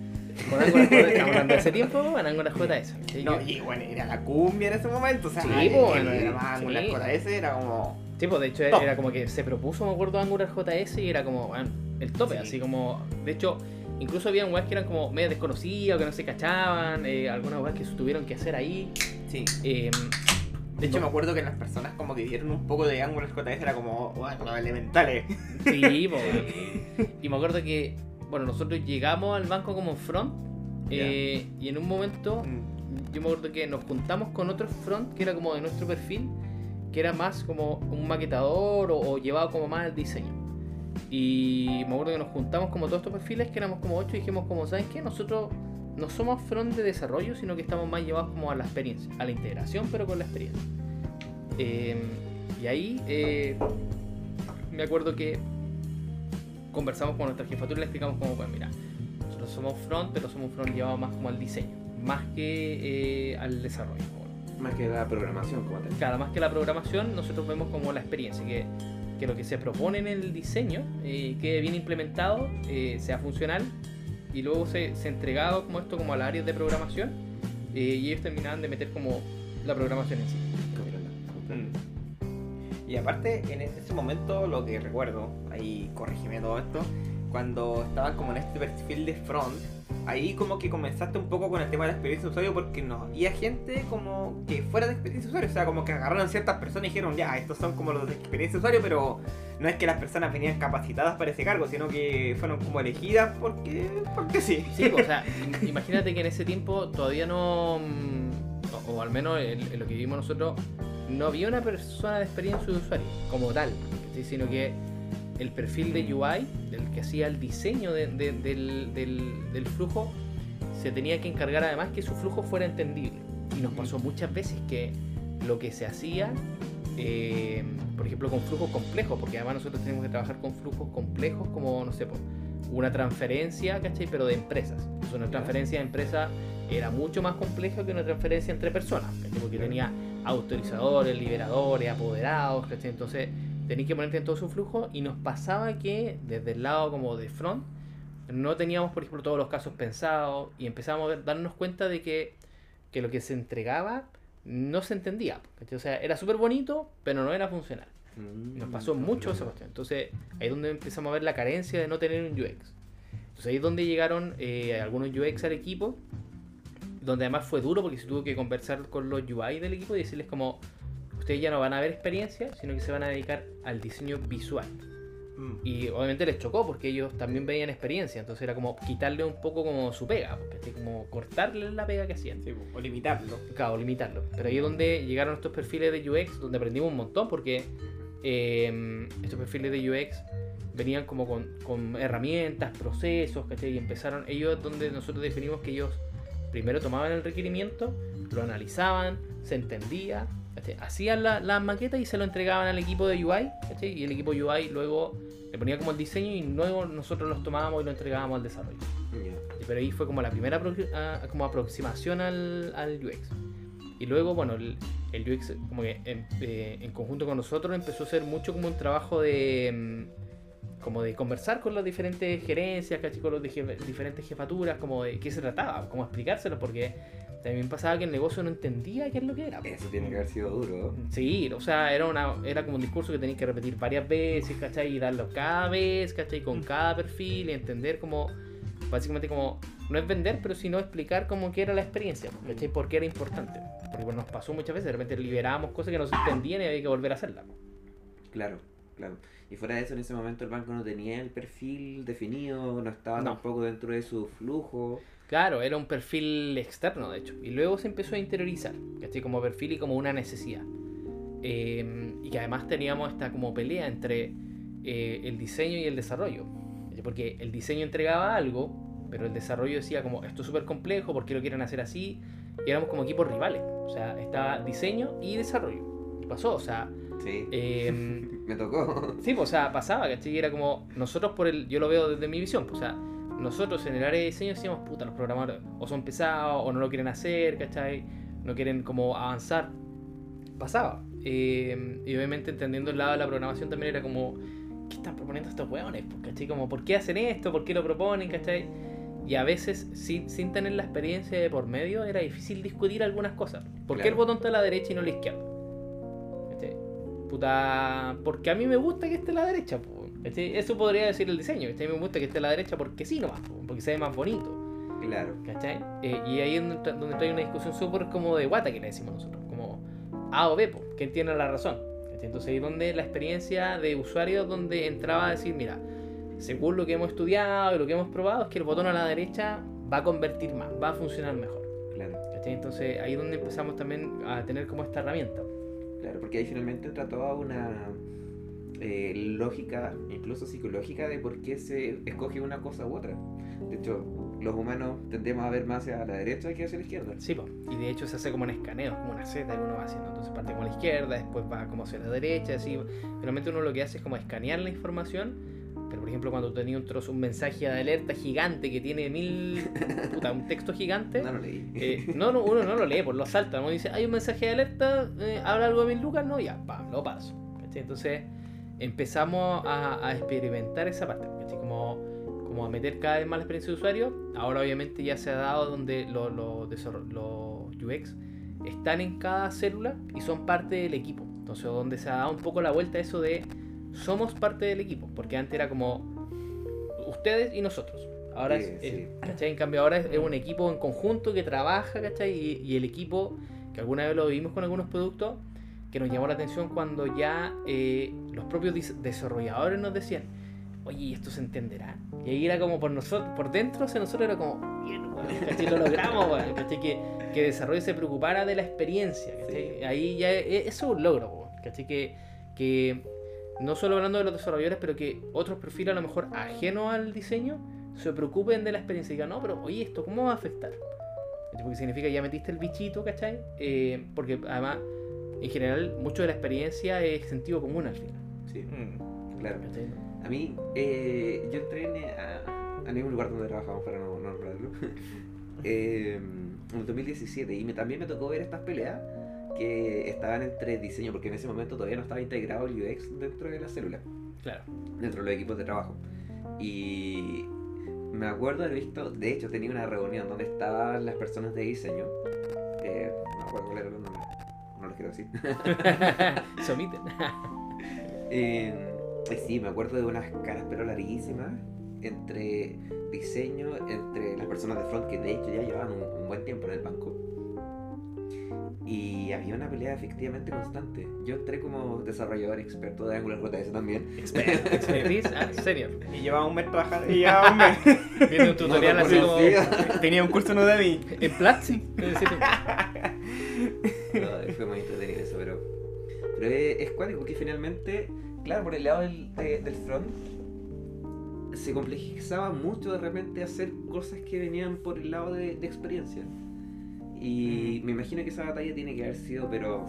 con Angular JS, estamos hablando de ese tiempo, con Angular JS. ¿sí? No, y bueno, era la cumbia en ese momento. O sea, Sí, bueno, no era más sí. Angular JS era como. Sí, pues de hecho Top. era como que se propuso, me acuerdo, Angular JS y era como, bueno, el tope, Sí. así como, de hecho, incluso había webs que eran como medio desconocidas, que no se cachaban, eh, algunas webs que tuvieron que hacer ahí. Sí. eh, De hecho, no- me acuerdo que las personas como que dieron un poco de Angular JS era como, bueno, los elementales. Sí, weón. y me acuerdo que, bueno, nosotros llegamos al banco como front eh, y en un momento Mm. yo me acuerdo que nos juntamos con otro front que era como de nuestro perfil, que era más como un maquetador o, o llevado como más al diseño. Y me acuerdo que nos juntamos como todos estos perfiles, que éramos como ocho, y dijimos como, ¿saben qué? Nosotros no somos front de desarrollo, sino que estamos más llevados como a la experiencia, a la integración, pero con la experiencia. Eh, y ahí eh, me acuerdo que conversamos con nuestra jefatura y le explicamos como, pues mira, nosotros somos front, pero somos un front llevado más como al diseño, más que eh, al desarrollo. Más que la programación como tal. Claro, más que la programación, nosotros vemos como la experiencia, que, que lo que se propone en el diseño eh, quede bien implementado, eh, sea funcional, y luego se, se entregaba como esto como al área de programación, eh, y ellos terminaban de meter como la programación en sí. Mm. Y aparte, en ese momento, lo que recuerdo, ahí corrígeme todo esto, cuando estabas como en este perfil de front, ahí como que comenzaste un poco con el tema de la experiencia de usuario porque no había gente como que fuera de experiencia de usuario, o sea, como que agarraron ciertas personas y dijeron, ya, estos son como los de experiencia de usuario, pero no es que las personas venían capacitadas para ese cargo, sino que fueron como elegidas porque, porque sí. Sí, pues, o sea, im- imagínate que en ese tiempo todavía no, mm, o, o al menos en, en lo que vivimos nosotros, no había una persona de experiencia de usuario como tal, sino que el perfil de UI, del que hacía el diseño de- de- del, del- del flujo, se tenía que encargar además que su flujo fuera entendible. Y nos pasó muchas veces que lo que se hacía, eh, por ejemplo, con flujos complejos, porque además nosotros tenemos que trabajar con flujos complejos como, no sé, una transferencia, ¿cachai? Pero de empresas. Entonces, una transferencia de empresa era mucho más compleja que una transferencia entre personas, ¿cachai? Porque tenía autorizadores, liberadores, apoderados, ¿cachai? Entonces, tenías que ponerte en todo su flujo y nos pasaba que desde el lado como de front no teníamos, por ejemplo, todos los casos pensados y empezamos a darnos cuenta de que, que lo que se entregaba no se entendía. ¿cachai? O sea, era súper bonito, pero no era funcional. Mm, Nos pasó mucho esa cuestión. Entonces, ahí es donde empezamos a ver la carencia de no tener un UX. Entonces, ahí es donde llegaron eh, algunos UX al equipo, donde además fue duro porque se tuvo que conversar con los UI del equipo y decirles como, ustedes ya no van a ver experiencia, sino que se van a dedicar al diseño visual. Mm. Y obviamente les chocó porque ellos también veían experiencia, entonces era como quitarle un poco como su pega, ¿cachai? como cortarle la pega que hacían. Sí, o limitarlo. Claro, limitarlo. Pero ahí es donde llegaron estos perfiles de UX, donde aprendimos un montón, porque eh, estos perfiles de UX venían como con, con herramientas, procesos, ¿cachai? Y empezaron, ellos donde nosotros definimos que ellos primero tomaban el requerimiento, lo analizaban, se entendía, ¿cachai? hacían la, la maqueta y se lo entregaban al equipo de UI, ¿cachai? Y el equipo UI luego le ponía como el diseño y luego nosotros los tomábamos y lo entregábamos al desarrollo. Ya. Pero ahí fue como la primera apro- a- como aproximación al, al UX. Y luego, bueno, el, el UX como que en, eh, en conjunto con nosotros empezó a ser mucho como un trabajo de mm, como de conversar con las diferentes gerencias, ¿cachai? con las diferentes jefaturas, como de qué se trataba, cómo explicárselo, porque también pasaba que el negocio no entendía qué es lo que era. Eso tiene que haber sido duro. Sí, o sea, era, una, era como un discurso que tenías que repetir varias veces, ¿cachai? Y darlo cada vez, ¿cachai? Con cada perfil y entender como, básicamente como, no es vender, pero sino explicar cómo que era la experiencia, ¿cachai? Por qué era importante. Porque bueno, nos pasó muchas veces, de repente liberábamos cosas que no se entendían y había que volver a hacerlas. Claro, claro. Y fuera de eso, en ese momento el banco no tenía el perfil definido, no estaba No. tampoco dentro de su flujo. Claro, era un perfil externo, de hecho. Y luego se empezó a interiorizar, ¿cachai? Como perfil y como una necesidad. Eh, y que además teníamos esta como pelea entre eh, el diseño y el desarrollo. Porque el diseño entregaba algo, pero el desarrollo decía como, esto es súper complejo, ¿por qué lo quieren hacer así? Y éramos como equipos rivales. O sea, estaba diseño y desarrollo. Y pasó, o sea... Sí, eh, me tocó. Sí, pues, o sea, pasaba, ¿cachai? Y era como, nosotros por el, yo lo veo desde mi visión, pues, o sea, nosotros en el área de diseño decíamos, puta, los programadores o son pesados o no lo quieren hacer, ¿cachai? No quieren como avanzar. Pasaba. Eh, y obviamente entendiendo el lado de la programación también era como, ¿qué están proponiendo estos hueones? Pues, ¿Cachai? Como, ¿por qué hacen esto? ¿Por qué lo proponen? ¿Cachai? Y a veces, sin, sin tener la experiencia de por medio, era difícil discutir algunas cosas. ¿Por qué el botón está a la derecha y no a la izquierda? ¿Cachai? Puta, porque a mí me gusta que esté a la derecha. po, ¿cachai? Eso podría decir el diseño. ¿cachai? A mí me gusta que esté a la derecha porque sí nomás, po, porque se ve más bonito. Claro. ¿Cachai? Eh, y ahí es donde, donde trae una discusión súper como de guata que le decimos nosotros, como A o B, po, ¿quién tiene la razón? ¿Cachai? Entonces ahí es donde la experiencia de usuario donde entraba a decir, mira, según lo que hemos estudiado y lo que hemos probado, es que el botón a la derecha va a convertir más, va a funcionar mejor. Claro. ¿cachai? Entonces ahí es donde empezamos también a tener como esta herramienta. Claro, porque ahí finalmente entra toda una eh, lógica, incluso psicológica, de por qué se escoge una cosa u otra. De hecho, los humanos tendemos a ver más hacia la derecha que hacia la izquierda. Sí, po. y de hecho se hace como un escaneo, como una Z que uno va haciendo. Entonces parte a la izquierda, después va como hacia la derecha, así. Realmente uno lo que hace es como escanear la información. Pero por ejemplo, cuando tenía un trozo, un mensaje de alerta gigante que tiene mil. puta, un texto gigante. No lo leí. eh, no, no, uno no lo lee, pues lo salta. Uno dice, hay un mensaje de alerta, eh, habla algo de mil lucas, no, ya, pam, lo paso. Entonces empezamos a, a experimentar esa parte, ¿cachai? Como, como a meter cada vez más la experiencia de usuario. Ahora obviamente ya se ha dado donde los desarro- los UX están en cada célula y son parte del equipo. Entonces donde se ha dado un poco la vuelta a eso de somos parte del equipo, porque antes era como ustedes y nosotros. Ahora Sí, es, sí. ¿cachai? En cambio ahora es, es un equipo en conjunto que trabaja, ¿cachai? Y, y el equipo, que alguna vez lo vimos con algunos productos, que nos llamó la atención cuando ya eh, los propios desarrolladores nos decían, oye, ¿y esto se entenderá? Y ahí era como por nosotros, por dentro, o sea, nosotros era como, bien, weón, ¿cachai? Lo logramos, weón, ¿cachai? Que, que desarrollo se preocupara de la experiencia, ¿cachai? Sí. Ahí ya, e- eso es un logro, weón, ¿cachai? Que, que no solo hablando de los desarrolladores, pero que otros perfiles a lo mejor ajenos al diseño se preocupen de la experiencia y digan, no, pero oye, ¿esto cómo va a afectar? Porque significa ya metiste el bichito, ¿cachai? Eh, porque además, en general, mucho de la experiencia es sentido común al final. Sí, Mm. claro. A mí, eh, yo entré en, a, a ningún lugar donde trabajamos para no, no nombrarlo. eh, en el 2017 y me, también me tocó ver estas peleas que estaban entre diseño, porque en ese momento todavía no estaba integrado el UX dentro de la célula, Claro. dentro de los equipos de trabajo. Y me acuerdo haber visto, de hecho tenía una reunión donde estaban las personas de diseño, eh, no me acuerdo cuál era el nombre, no los quiero decir. se omiten. Eh, eh, sí, me acuerdo de unas caras pero larguísimas entre diseño, entre las personas de front que de hecho ya llevaban un, un buen tiempo en el banco. Y había una pelea efectivamente constante. Yo entré como desarrollador experto de Angular JS también. Expertise ah, senior. Y llevaba un mes trabajando. Y llevaba un mes. Viene un tutorial No así como. Tenía un curso en Udemy. en Platzi. No, fue muy entretenido eso, pero, pero es, es cuático porque finalmente, claro, por el lado del, de- del front se complejizaba mucho de repente hacer cosas que venían por el lado de, de experiencia. Y me imagino que esa batalla tiene que haber sido, pero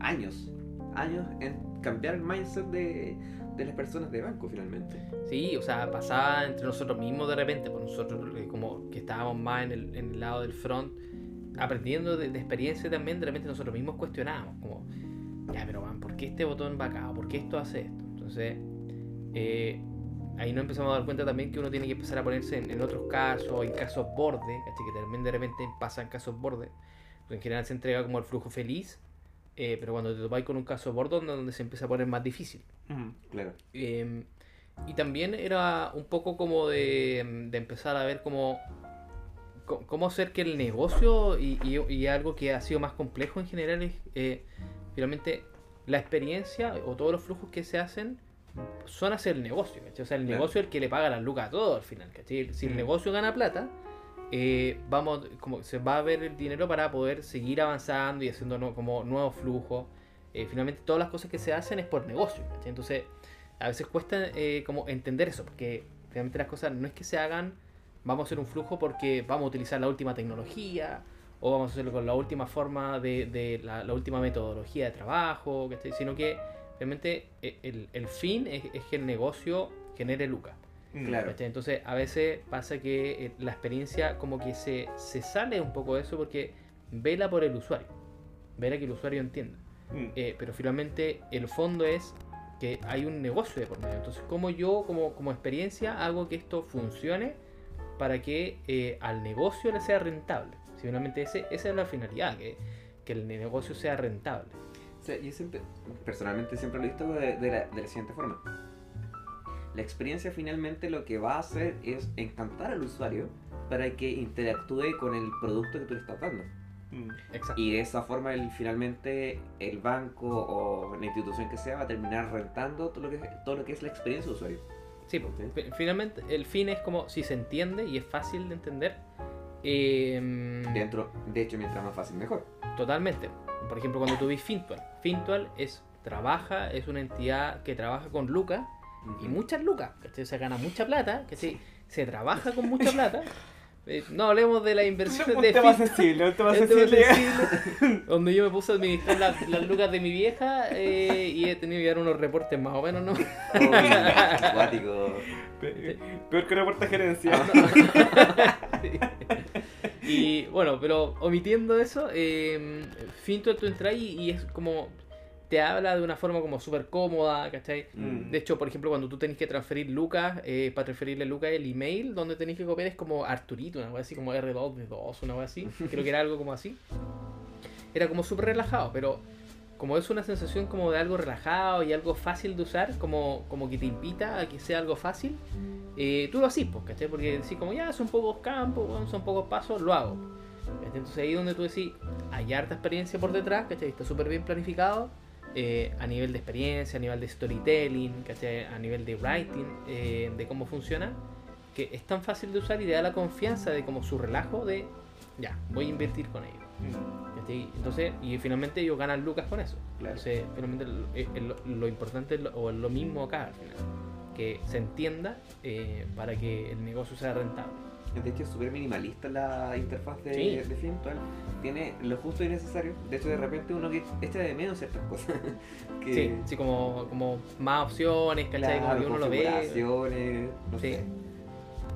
años, años en cambiar el mindset de, de las personas de banco finalmente. Sí, o sea, pasaba entre nosotros mismos de repente, pues nosotros eh, como que estábamos más en el, en el lado del front, aprendiendo de, de experiencia también, de repente nosotros mismos cuestionábamos, como, ya, pero man, ¿por qué este botón va acá? ¿O ¿Por qué esto hace esto? Entonces, eh, ahí nos empezamos a dar cuenta también que uno tiene que empezar a ponerse en, en otros casos, en casos borde, ¿cachai? que también de repente pasan casos borde, porque en general se entrega como el flujo feliz, eh, pero cuando te topáis con un caso borde donde, donde se empieza a poner más difícil. Mm. Claro. Eh, y también era un poco como de, de empezar a ver cómo, co- cómo hacer que el negocio y, y- y algo que ha sido más complejo en general es eh, finalmente la experiencia o todos los flujos que se hacen son hacer el negocio, ¿cachai? O sea, el Claro. negocio es el que le paga las lucas a todo al final, ¿cachai? Si el Mm. negocio gana plata, eh, vamos, como se va a ver el dinero para poder seguir avanzando y haciendo no- como nuevos flujos. Eh, finalmente todas las cosas que se hacen es por negocio, ¿cachai? Entonces, a veces cuesta como entender eso, porque finalmente las cosas no es que se hagan, vamos a hacer un flujo porque vamos a utilizar la última tecnología, o vamos a hacerlo con la última forma de, de la, la última metodología de trabajo, ¿cachai? sino que realmente eh, el, el fin es, es que el negocio genere lucas. Mm. Claro. ¿cachai? Entonces a veces pasa que eh, la experiencia como que se, se sale un poco de eso porque vela por el usuario, vela que el usuario entienda. Mm. Eh, pero finalmente el fondo es que hay un negocio de por medio. Entonces, ¿cómo yo como, como experiencia hago que esto funcione para que eh, al negocio le sea rentable? Si finalmente ese, esa es la finalidad, que, que el negocio sea rentable. O sea, yo siempre, personalmente siempre lo he visto de, de la, de la siguiente forma. La experiencia finalmente lo que va a hacer es encantar al usuario para que interactúe con el producto que tú le estás dando. Mm. Exacto. Y de esa forma el, finalmente el banco o la institución que sea va a terminar rentando todo lo que, todo lo que es la experiencia de usuario. Sí, fi- finalmente el fin es como si se entiende y es fácil de entender. eh, Dentro, de hecho, mientras más fácil, mejor. Totalmente. Por ejemplo, cuando tú ves Fintual. Fintual es, trabaja, es una entidad que trabaja con lucas y muchas lucas. ¿cachai? Se gana mucha plata, ¿cachai? Se trabaja con mucha plata. Eh, no hablemos de las inversiones Un de tema sensible, un tema Es un tema sensible. sensible, donde yo me puse a administrar las, las lucas de mi vieja eh, y he tenido que dar unos reportes más o menos, ¿no? Uy, acuático. Pe- Peor que reporta gerencia. y bueno, pero omitiendo eso, eh, Fintual tú entras y, y es como. Te habla de una forma como súper cómoda, ¿cachai? Mm. De hecho, por ejemplo, cuando tú tenés que transferir lucas, eh, para transferirle lucas el email donde tenés que copiar es como Arturito, una cosa así como R2D2, una cosa así. Creo que era algo como así. Era como súper relajado, pero como es una sensación como de algo relajado y algo fácil de usar, como, como que te invita a que sea algo fácil, eh, tú lo haces, pues, ¿cachai? Porque decís como ya son pocos campos, son pocos pasos, lo hago. Entonces ahí donde tú decís, hay harta experiencia por detrás, ¿cachai? Está súper bien planificado. Eh, a nivel de experiencia, a nivel de storytelling, ¿cachai? a nivel de writing, eh, de cómo funciona, que es tan fácil de usar y te da la confianza de como su relajo de, ya, voy a invertir con ellos. Mm. ¿cachai? Entonces, y finalmente ellos ganan lucas con eso. Claro. Entonces, finalmente lo, eh, lo- lo importante es lo, o lo mismo acá al final, que se entienda eh, para que el negocio sea rentable. De hecho, es súper minimalista la interfaz de, Sí. de Fintual. Tiene lo justo y necesario. De hecho, de repente uno que echa de menos ciertas cosas. que, Sí, sí, como, como más opciones, ¿cachai? claro, como que uno lo ve. no Sí. sé.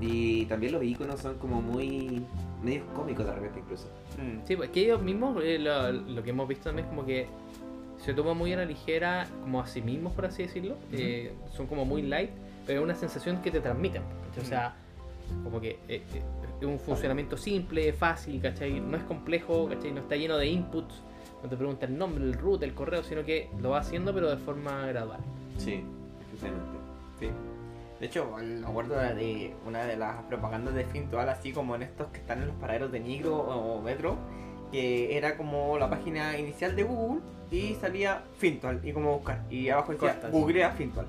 Y también los iconos son como muy medios cómicos de repente incluso. Mm. Sí, pues que ellos mismos, eh, lo, lo que hemos visto también es como que se toman muy a la ligera, como a sí mismos, por así decirlo. Eh, son como muy light, pero es una sensación que te transmiten. O sea, como que eh, eh, es un funcionamiento simple, fácil, ¿cachai? No es complejo, ¿cachai? No está lleno de inputs, no te pregunta el nombre, el root, el correo, sino que lo va haciendo, pero de forma gradual. Sí, efectivamente. Sí. De hecho, me acuerdo de una de las propagandas de Fintual, así como en estos que están en los paraderos de Nigro o Metro, que era como la página inicial de Google y salía Fintual y como buscar. Y abajo decía googlea Fintual.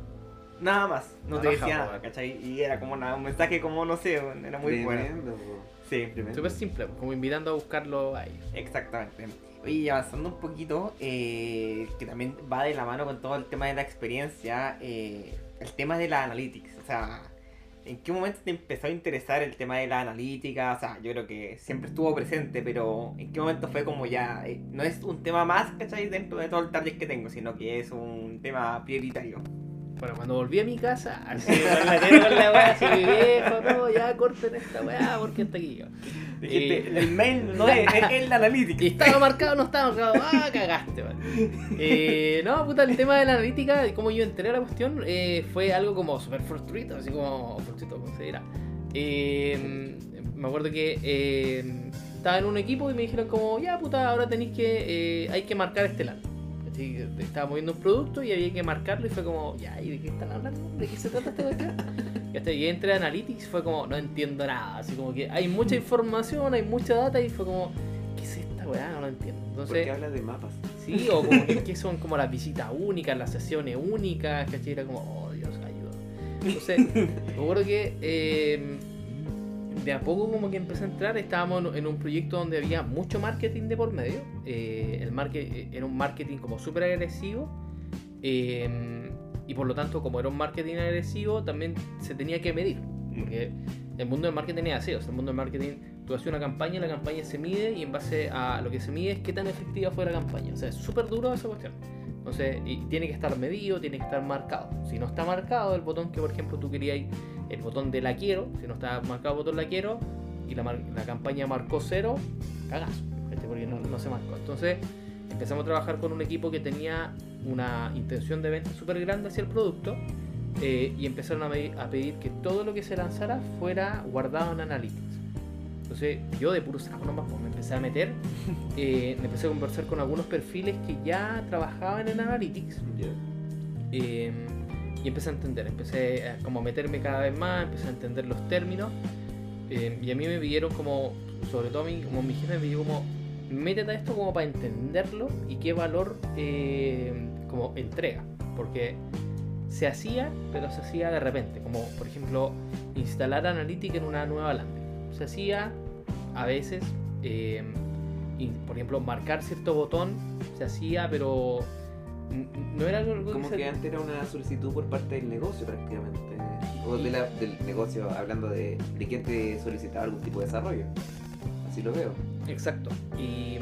Nada más, no te decía nada, ¿cachai? Y era como una- un mensaje como, no sé, era muy bueno. Sí. Súper simple, como invitando a buscarlo a ellos. Exactamente. Oye, y avanzando un poquito, eh, que también va de la mano con todo el tema de la experiencia, eh, el tema de la analytics. O sea, ¿en qué momento te empezó a interesar el tema de la analítica? O sea, yo creo que siempre estuvo presente, pero ¿en qué momento fue como ya, eh, no es un tema más, ¿cachai? Dentro de todo el target que tengo, sino que es un tema prioritario. Bueno, cuando volví a mi casa, así con la con la weá, así mi viejo, no, ya corten esta weá porque está aquí. yo. Dijiste, Eh. el mail no es, es, es la analítica. Y estaba marcado, no estaba marcado. Ah, cagaste, man. Eh, no, puta, el tema de la analítica, y cómo yo enteré a la cuestión, eh, fue algo como súper frustrito, así como frustrito, ¿cómo se dirá? Eh, me acuerdo que eh, estaba en un equipo y me dijeron como, ya puta, ahora tenéis que, hay que marcar este LAN. Así que Estaba moviendo un producto y había que marcarlo y fue como, ya, ¿y de qué están hablando? ¿De qué se trata esta cuestión? Y hasta que entré a Analytics fue como, no entiendo nada, así como que hay mucha información, hay mucha data y fue como, ¿qué es esta weá? No lo entiendo. Entonces, hablas de mapas. sí, o como que, que son como las visitas únicas, las sesiones únicas, ¿cachai? Era como, oh Dios, ayuda. Entonces, me acuerdo que eh, de a poco como que empecé a entrar, estábamos en, un proyecto donde había mucho marketing de por medio. eh, el market, era un marketing como súper agresivo. eh, y por lo tanto, como era un marketing agresivo, también se tenía que medir. Porque el mundo del marketing es así, o sea, el mundo del marketing, tú haces una campaña, la campaña se mide y en base a lo que se mide es qué tan efectiva fue la campaña. O sea, es súper duro esa cuestión. Entonces, y tiene que estar medido, tiene que estar marcado. Si no está marcado el botón que, por ejemplo, tú querías el botón de la quiero, si no estaba marcado el botón la quiero, y la, la campaña marcó cero, cagazo, ¿cachai? porque no, no se marcó. Entonces empezamos a trabajar con un equipo que tenía una intención de venta súper grande hacia el producto eh, y empezaron a, a pedir que todo lo que se lanzara fuera guardado en Analytics. Entonces yo de puro saco nomás pues, me empecé a meter, eh, me empecé a conversar con algunos perfiles que ya trabajaban en Analytics Ya. eh, y empecé a entender, empecé a como meterme cada vez más, empecé a entender los términos eh, y a mí me pidieron como, sobre todo a mí, como mi jefe me pidió como, métete a esto como para entenderlo y qué valor eh, como entrega, porque se hacía, pero se hacía de repente, como por ejemplo instalar Analytics en una nueva landing, se hacía a veces, eh, y, por ejemplo marcar cierto botón, se hacía, pero no era algo Como que antes era una solicitud por parte del negocio prácticamente. O de la- del negocio, hablando de, de quien te solicitaba algún tipo de desarrollo. Así lo veo. Exacto. Y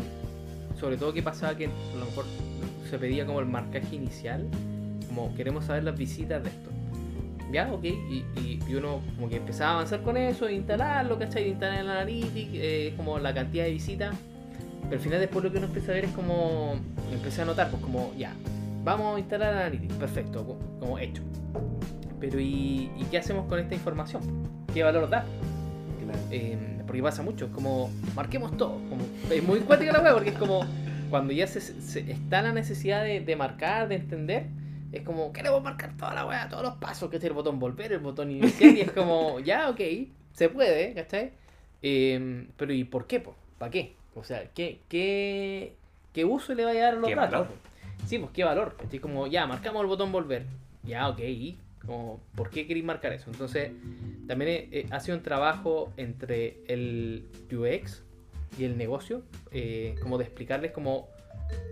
sobre todo que pasaba que a lo mejor se pedía como el marcaje inicial, como queremos saber las visitas de esto. Ya, ok, y, y- y uno como que empezaba a avanzar con eso, instalarlo, ¿cachai? Instalar el Analytics, eh, como la cantidad de visitas. Pero al final después lo que uno empieza a ver es como, empecé a notar, pues como, ya, vamos a instalar Analytics, perfecto, co- como hecho. Pero ¿y, y qué hacemos con esta información? ¿Qué valor da? Claro. Eh, porque pasa mucho, es como marquemos todo. Como, es muy cuática la wea porque es como cuando ya se, se- está la necesidad de, de marcar, de entender, es como queremos marcar toda la wea, todos los pasos, que es el botón volver, el botón iniciar, y es como ya, ok, se puede, ¿cachai? Eh, pero ¿y por qué? ¿Para qué? O sea, ¿qué, qué, qué uso le va a dar a los ¿Qué datos? valor? Sí, pues qué valor. ¿cachai? Como ya, marcamos el botón volver. Ya, ok. Como, ¿por qué queréis marcar eso? Entonces, también eh, eh, ha sido un trabajo entre el UX y el negocio, eh, como de explicarles como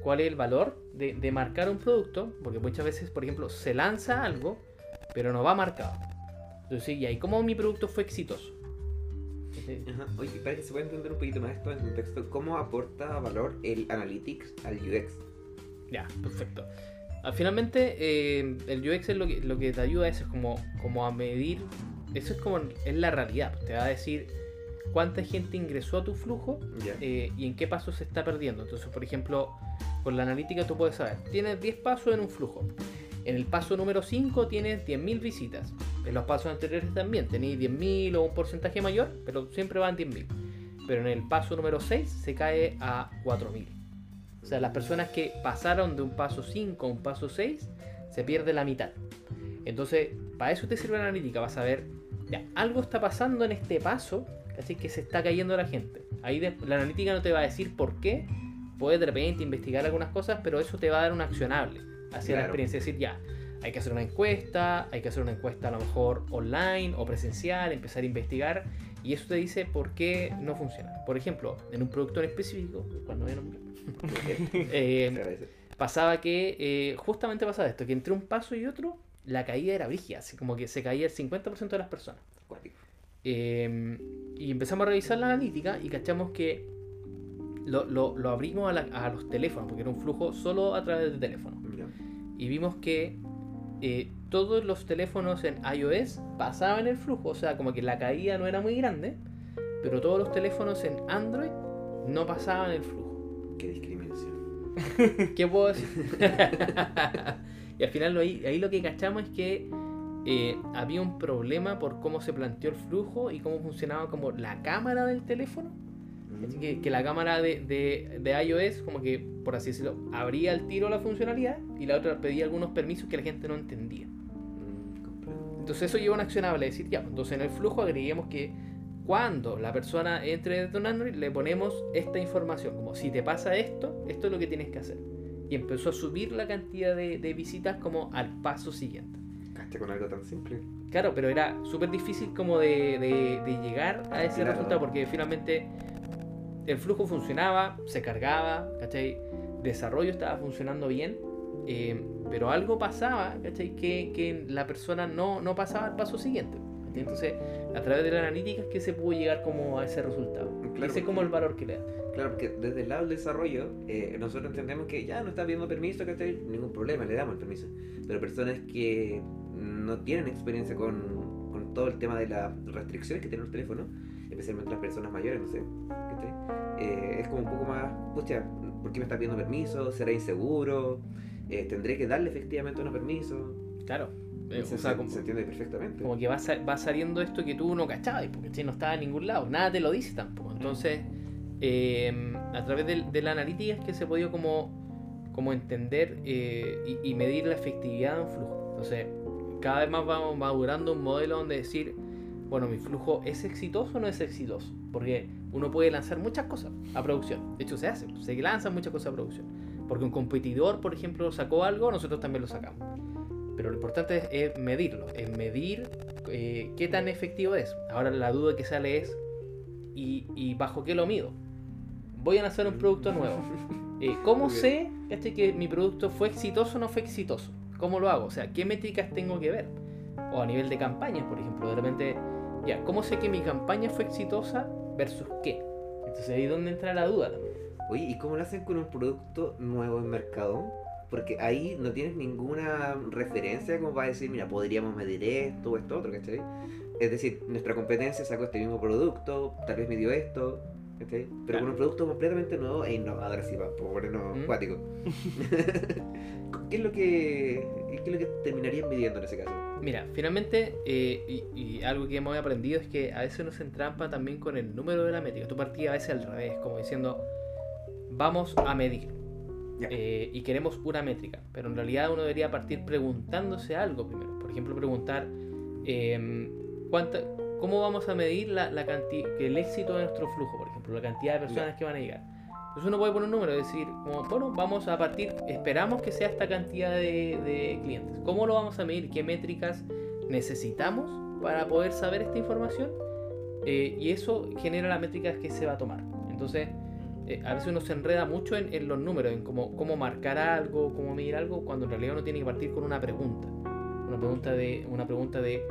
cuál es el valor de, de marcar un producto, porque muchas veces, por ejemplo, se lanza algo, pero no va marcado. Entonces, y ahí cómo mi producto fue exitoso. Ajá. Oye, para que se pueda entender un poquito más esto en contexto, ¿cómo aporta valor el Analytics al UX? Ya, perfecto. Ah, Finalmente, eh, el UX es lo que, lo que te ayuda eso, es como, como a medir, eso es como, es la realidad, te va a decir cuánta gente ingresó a tu flujo Ya. eh, y en qué paso se está perdiendo. Entonces, por ejemplo, con la analítica tú puedes saber, tienes 10 pasos en un flujo. En el paso número 5 tienes 10.000 visitas. En los pasos anteriores también tenéis 10.000 o un porcentaje mayor, pero siempre van 10.000. Pero en el paso número 6 se cae a 4.000. O sea, las personas que pasaron de un paso 5 a un paso 6 se pierde la mitad. Entonces, para eso te sirve la analítica. Vas a ver, ya, algo está pasando en este paso, así que se está cayendo la gente. Ahí de- la analítica no te va a decir por qué. Puedes de repente investigar algunas cosas, pero eso te va a dar un accionable hacia la Claro. experiencia. Es decir, ya, hay que hacer una encuesta, hay que hacer una encuesta a lo mejor online o presencial, empezar a investigar. Y eso te dice por qué no funciona. Por ejemplo, en un producto en específico, cuando voy a nombrar, eh, pasaba que eh, justamente pasaba esto, que entre un paso y otro la caída era brígida, así como que se caía el 50% de las personas. Eh, y empezamos a revisar la analítica y cachamos que lo, lo- lo abrimos a, la- a los teléfonos, porque era un flujo solo a través del teléfono. Y vimos que eh, todos los teléfonos en iOS pasaban el flujo, o sea, como que la caída no era muy grande, pero todos los teléfonos en Android no pasaban el flujo. Qué discriminación. ¿Qué puedo decir? y al final ahí lo que cachamos es que eh, había un problema por cómo se planteó el flujo y cómo funcionaba como la cámara del teléfono. Así que, que la cámara de, de- de iOS, como que, por así decirlo, abría al tiro la funcionalidad y la otra pedía algunos permisos que la gente no entendía. Entonces eso lleva a una accionable, decir, ya, entonces en el flujo agreguemos que cuando la persona entre de un Android le ponemos esta información, como si te pasa esto, esto es lo que tienes que hacer. Y empezó a subir la cantidad de, de visitas como al paso siguiente. Cacha con algo tan simple. Claro, pero era súper difícil como de, de- de llegar a ese Claro. resultado porque finalmente el flujo funcionaba, se cargaba, ¿cachai? Desarrollo estaba funcionando bien, eh, pero algo pasaba, ¿cachai? Que, que la persona no, no pasaba al paso siguiente. ¿cachai? Entonces, a través de la analítica es que se pudo llegar como a ese resultado. Claro, ese es como el valor que le da. Claro, porque desde el lado del desarrollo, eh, nosotros entendemos que ya no está pidiendo permiso, que ningún problema, le damos el permiso. Pero personas que no tienen experiencia con, con con todo el tema de las restricciones que tienen los teléfonos, especialmente las personas mayores, no sé. Eh, es como un poco más, pucha, ¿por qué me está pidiendo permiso? ¿Será inseguro? Eh, ¿Tendré que darle efectivamente unos permisos? Claro. Eh, se, o sea, se- como, se entiende perfectamente. como que va, va saliendo esto que tú no cachabas, porque ¿sí? no estaba en ningún lado, nada te lo dice tampoco. Entonces, eh, a través de, la analítica es que se ha podido como, como entender eh, y, y medir la efectividad de un flujo. Entonces, cada vez más vamos madurando un modelo donde decir, bueno, mi flujo es exitoso o no es exitoso. Porque uno puede lanzar muchas cosas a producción. De hecho, se hace, se lanzan muchas cosas a producción. Porque un competidor, por ejemplo, sacó algo, nosotros también lo sacamos. Pero lo importante es, es medirlo, es medir eh, qué tan efectivo es. Ahora la duda que sale es, ¿y, y bajo qué lo mido? Voy a lanzar un producto nuevo. Eh, ¿Cómo sé ¿cachai? que mi producto fue exitoso o no fue exitoso? ¿Cómo lo hago? O sea, ¿qué métricas tengo que ver? O a nivel de campañas, por ejemplo, de repente, ya, ¿cómo sé que mi campaña fue exitosa versus qué? Entonces ahí es donde entra la duda también. Oye, ¿y cómo lo hacen con un producto nuevo en mercado? Porque ahí no tienes ninguna referencia como para decir, mira, podríamos medir esto o esto otro, ¿cachai? Es decir, nuestra competencia sacó este mismo producto, tal vez midió esto, ¿cachai? Pero Claro. con un producto completamente nuevo e innovador, así, para ponernos Mm. cuático. ¿Qué es lo que qué es lo que terminarían midiendo en ese caso? Mira, finalmente, eh, y, y algo que hemos aprendido es que a veces uno se entrampa también con el número de la métrica. Tú partías a veces al revés, como diciendo, vamos a medir. Eh, y queremos una métrica, pero en realidad uno debería partir preguntándose algo primero. Por ejemplo, preguntar em, cuánta, cómo vamos a medir la, la canti- que el éxito de nuestro flujo, por ejemplo, la cantidad de personas que van a llegar. Entonces uno puede poner un número, decir, bueno, vamos a partir, esperamos que sea esta cantidad de, clientes. ¿Cómo lo vamos a medir? ¿Qué métricas necesitamos para poder saber esta información? Eh, y eso genera las métricas que se va a tomar. Entonces, eh, a veces uno se enreda mucho en, en los números, en cómo, cómo marcar algo, cómo medir algo, cuando en realidad uno tiene que partir con una pregunta. Una pregunta de, una pregunta de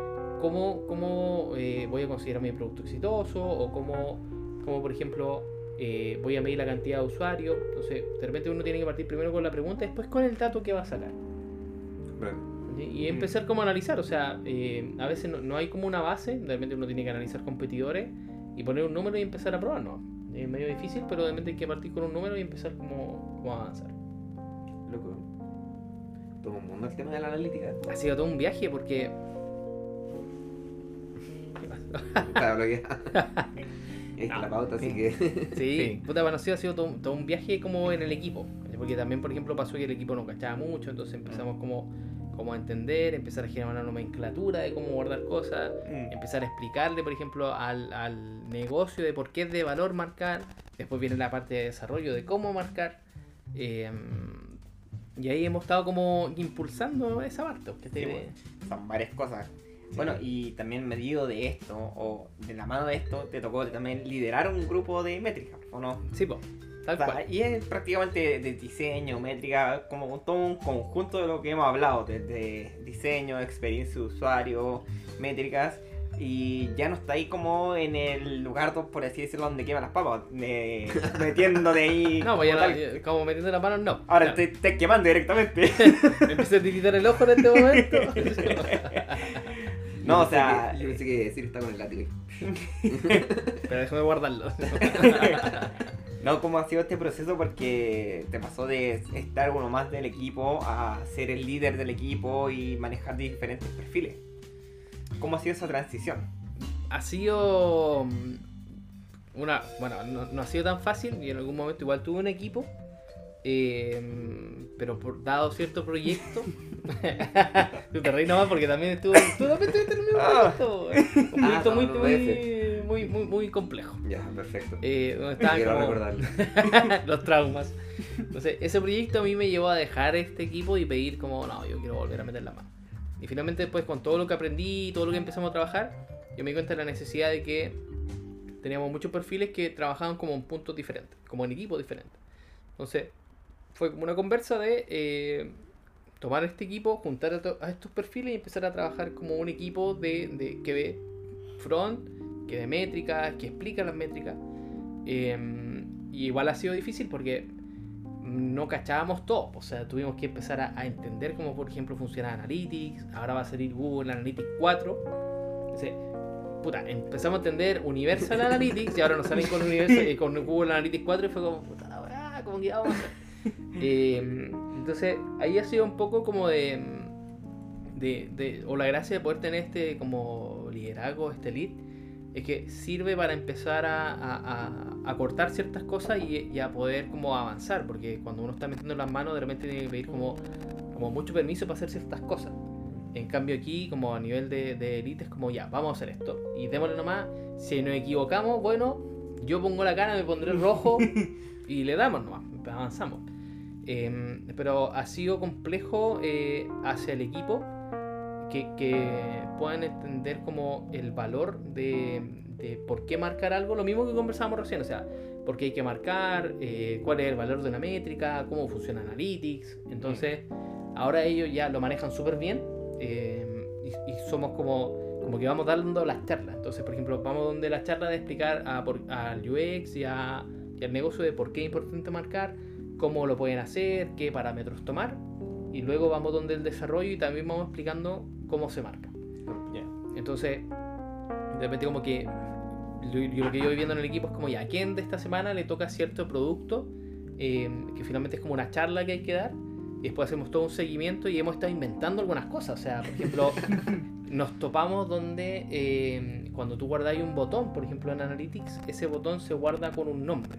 cómo, cómo eh, voy a considerar mi producto exitoso o cómo, cómo por ejemplo, eh, voy a medir la cantidad de usuarios. Entonces, de repente uno tiene que partir primero con la pregunta y después con el dato que va a sacar. ¿sí? Y empezar como a analizar, o sea, eh, a veces no, no hay como una base, de repente uno tiene que analizar competidores y poner un número y empezar a probar, ¿no? Es medio difícil, pero de repente hay que partir con un número y empezar como, como a avanzar. Loco. Todo un mundo el tema de la analítica. Ha sido todo un viaje porque... Bloqueado. Ahí está Ah, la pauta, así sí. que. Sí, Sí. puta, bueno, sí, ha sido todo, un- todo un viaje como en el equipo. Porque también, por ejemplo, pasó que el equipo no cachaba mucho, entonces empezamos como, como a entender, empezar a generar una nomenclatura de cómo guardar cosas, Mm. empezar a explicarle, por ejemplo, al, al negocio de por qué es de valor marcar. Después viene la parte de desarrollo de cómo marcar. eh, y ahí hemos estado como impulsando esa parte. Que Sí, bueno. Son varias cosas. Bueno, y también medido de esto, o de la mano de esto, te tocó también liderar un grupo de métricas, ¿o no? Sí, po, tal O sea, cual. y es prácticamente de diseño, métrica, como todo un conjunto de lo que hemos hablado, desde diseño, experiencia de usuario, métricas, y ya no está ahí como en el lugar, por así decirlo, donde queman las papas, eh, metiéndote ahí. No, pues ya como no, tal. eh, como metiendo las manos, no. Ahora Claro. te estás quemando directamente. Me empecé a tiritar el ojo en este momento. No, o Yo pensé sea, que- Yo pensé que Siri está con el látigo. Pero déjame guardarlo. No, ¿cómo ha sido este proceso? Porque te pasó de estar uno más del equipo a ser el líder del equipo y manejar diferentes perfiles. ¿Cómo ha sido esa transición? ha sido mm, una bueno no, no ha sido tan fácil y en algún momento igual tuve un equipo eh, pero por dado cierto proyecto tú te reís nomás porque también estuve tú también el mismo Ah. proyecto un proyecto Ah, muy, no, muy, muy, muy, muy complejo Ya, perfecto. eh, Quiero como recordarlo. los traumas entonces ese proyecto a mí me llevó a dejar este equipo y pedir como no yo quiero volver a meter la mano y finalmente después con todo lo que aprendí todo lo que empezamos a trabajar yo me di cuenta de la necesidad de que teníamos muchos perfiles que trabajaban como en puntos diferentes, como en equipos diferentes. Entonces, fue como una conversa de eh, tomar este equipo, juntar a, a estos perfiles y empezar a trabajar como un equipo de, de- que ve front, que ve métricas, que explica las métricas. Eh, y igual ha sido difícil porque no cachábamos todo. O sea, tuvimos que empezar a, entender cómo, por ejemplo, funciona Analytics. Ahora va a salir Google Analytics 4. Entonces, puta, empezamos a entender Universal Analytics y ahora nos salen con, Universal, eh, con Google Analytics 4 y fue como, puta weá, como que vamos a hacer? Eh, entonces, ahí ha sido un poco como de, de, de- o la gracia de poder tener este como liderazgo, este lead, es que sirve para empezar a, a- a- a cortar ciertas cosas y, y a poder como avanzar, porque cuando uno está metiendo las manos, de repente tiene que pedir como, como mucho permiso para hacer ciertas cosas. En cambio aquí, como a nivel de, de elite, es como ya, vamos a hacer esto. Y démosle nomás, si nos equivocamos, bueno, yo pongo la cara, me pondré rojo y le damos nomás, avanzamos. Em, pero ha sido complejo eh, hacia el equipo que, que puedan entender como el valor de, de por qué marcar algo, lo mismo que conversábamos recién, o sea, por qué hay que marcar, eh, cuál es el valor de una métrica, cómo funciona Analytics. Entonces, ahora ellos ya lo manejan súper bien eh, y, y somos como, como que vamos dando las charlas. Entonces, por ejemplo, vamos donde la charla de explicar a, al UX y, a- y al negocio de por qué es importante marcar, cómo lo pueden hacer, qué parámetros tomar. Y luego vamos donde el desarrollo y también vamos explicando cómo se marca. Entonces, de repente como que yo lo que yo voy viendo en el equipo es como ya, ¿a quién de esta semana le toca cierto producto? eh, que finalmente es como una charla que hay que dar. Y después hacemos todo un seguimiento y hemos estado inventando algunas cosas. O sea, por ejemplo, nos topamos donde eh, cuando tú guardáis un botón, por ejemplo en Analytics, ese botón se guarda con un nombre.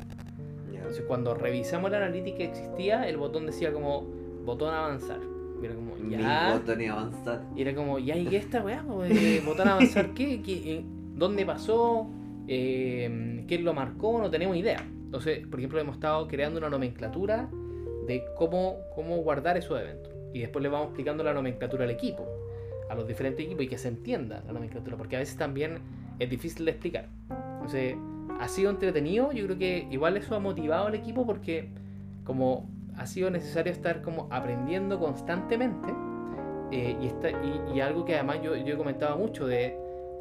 Entonces cuando revisamos la Analytics que existía, el botón decía como botón avanzar. Y era como, ya. botón y avanzar. Y era como, ya, ¿y qué esta weá? Eh, ¿Botón avanzar qué? ¿Qué- en- ¿Dónde pasó? Eh, ¿Quién lo marcó? No tenemos idea. Entonces, por ejemplo, hemos estado creando una nomenclatura de cómo, cómo guardar esos eventos. Y después le vamos explicando la nomenclatura al equipo, a los diferentes equipos y que se entienda la nomenclatura, porque a veces también es difícil de explicar. Entonces, ha sido entretenido, yo creo que igual eso ha motivado al equipo porque como ha sido necesario estar como aprendiendo constantemente eh, y, está, y, y algo que además yo, yo he comentado mucho de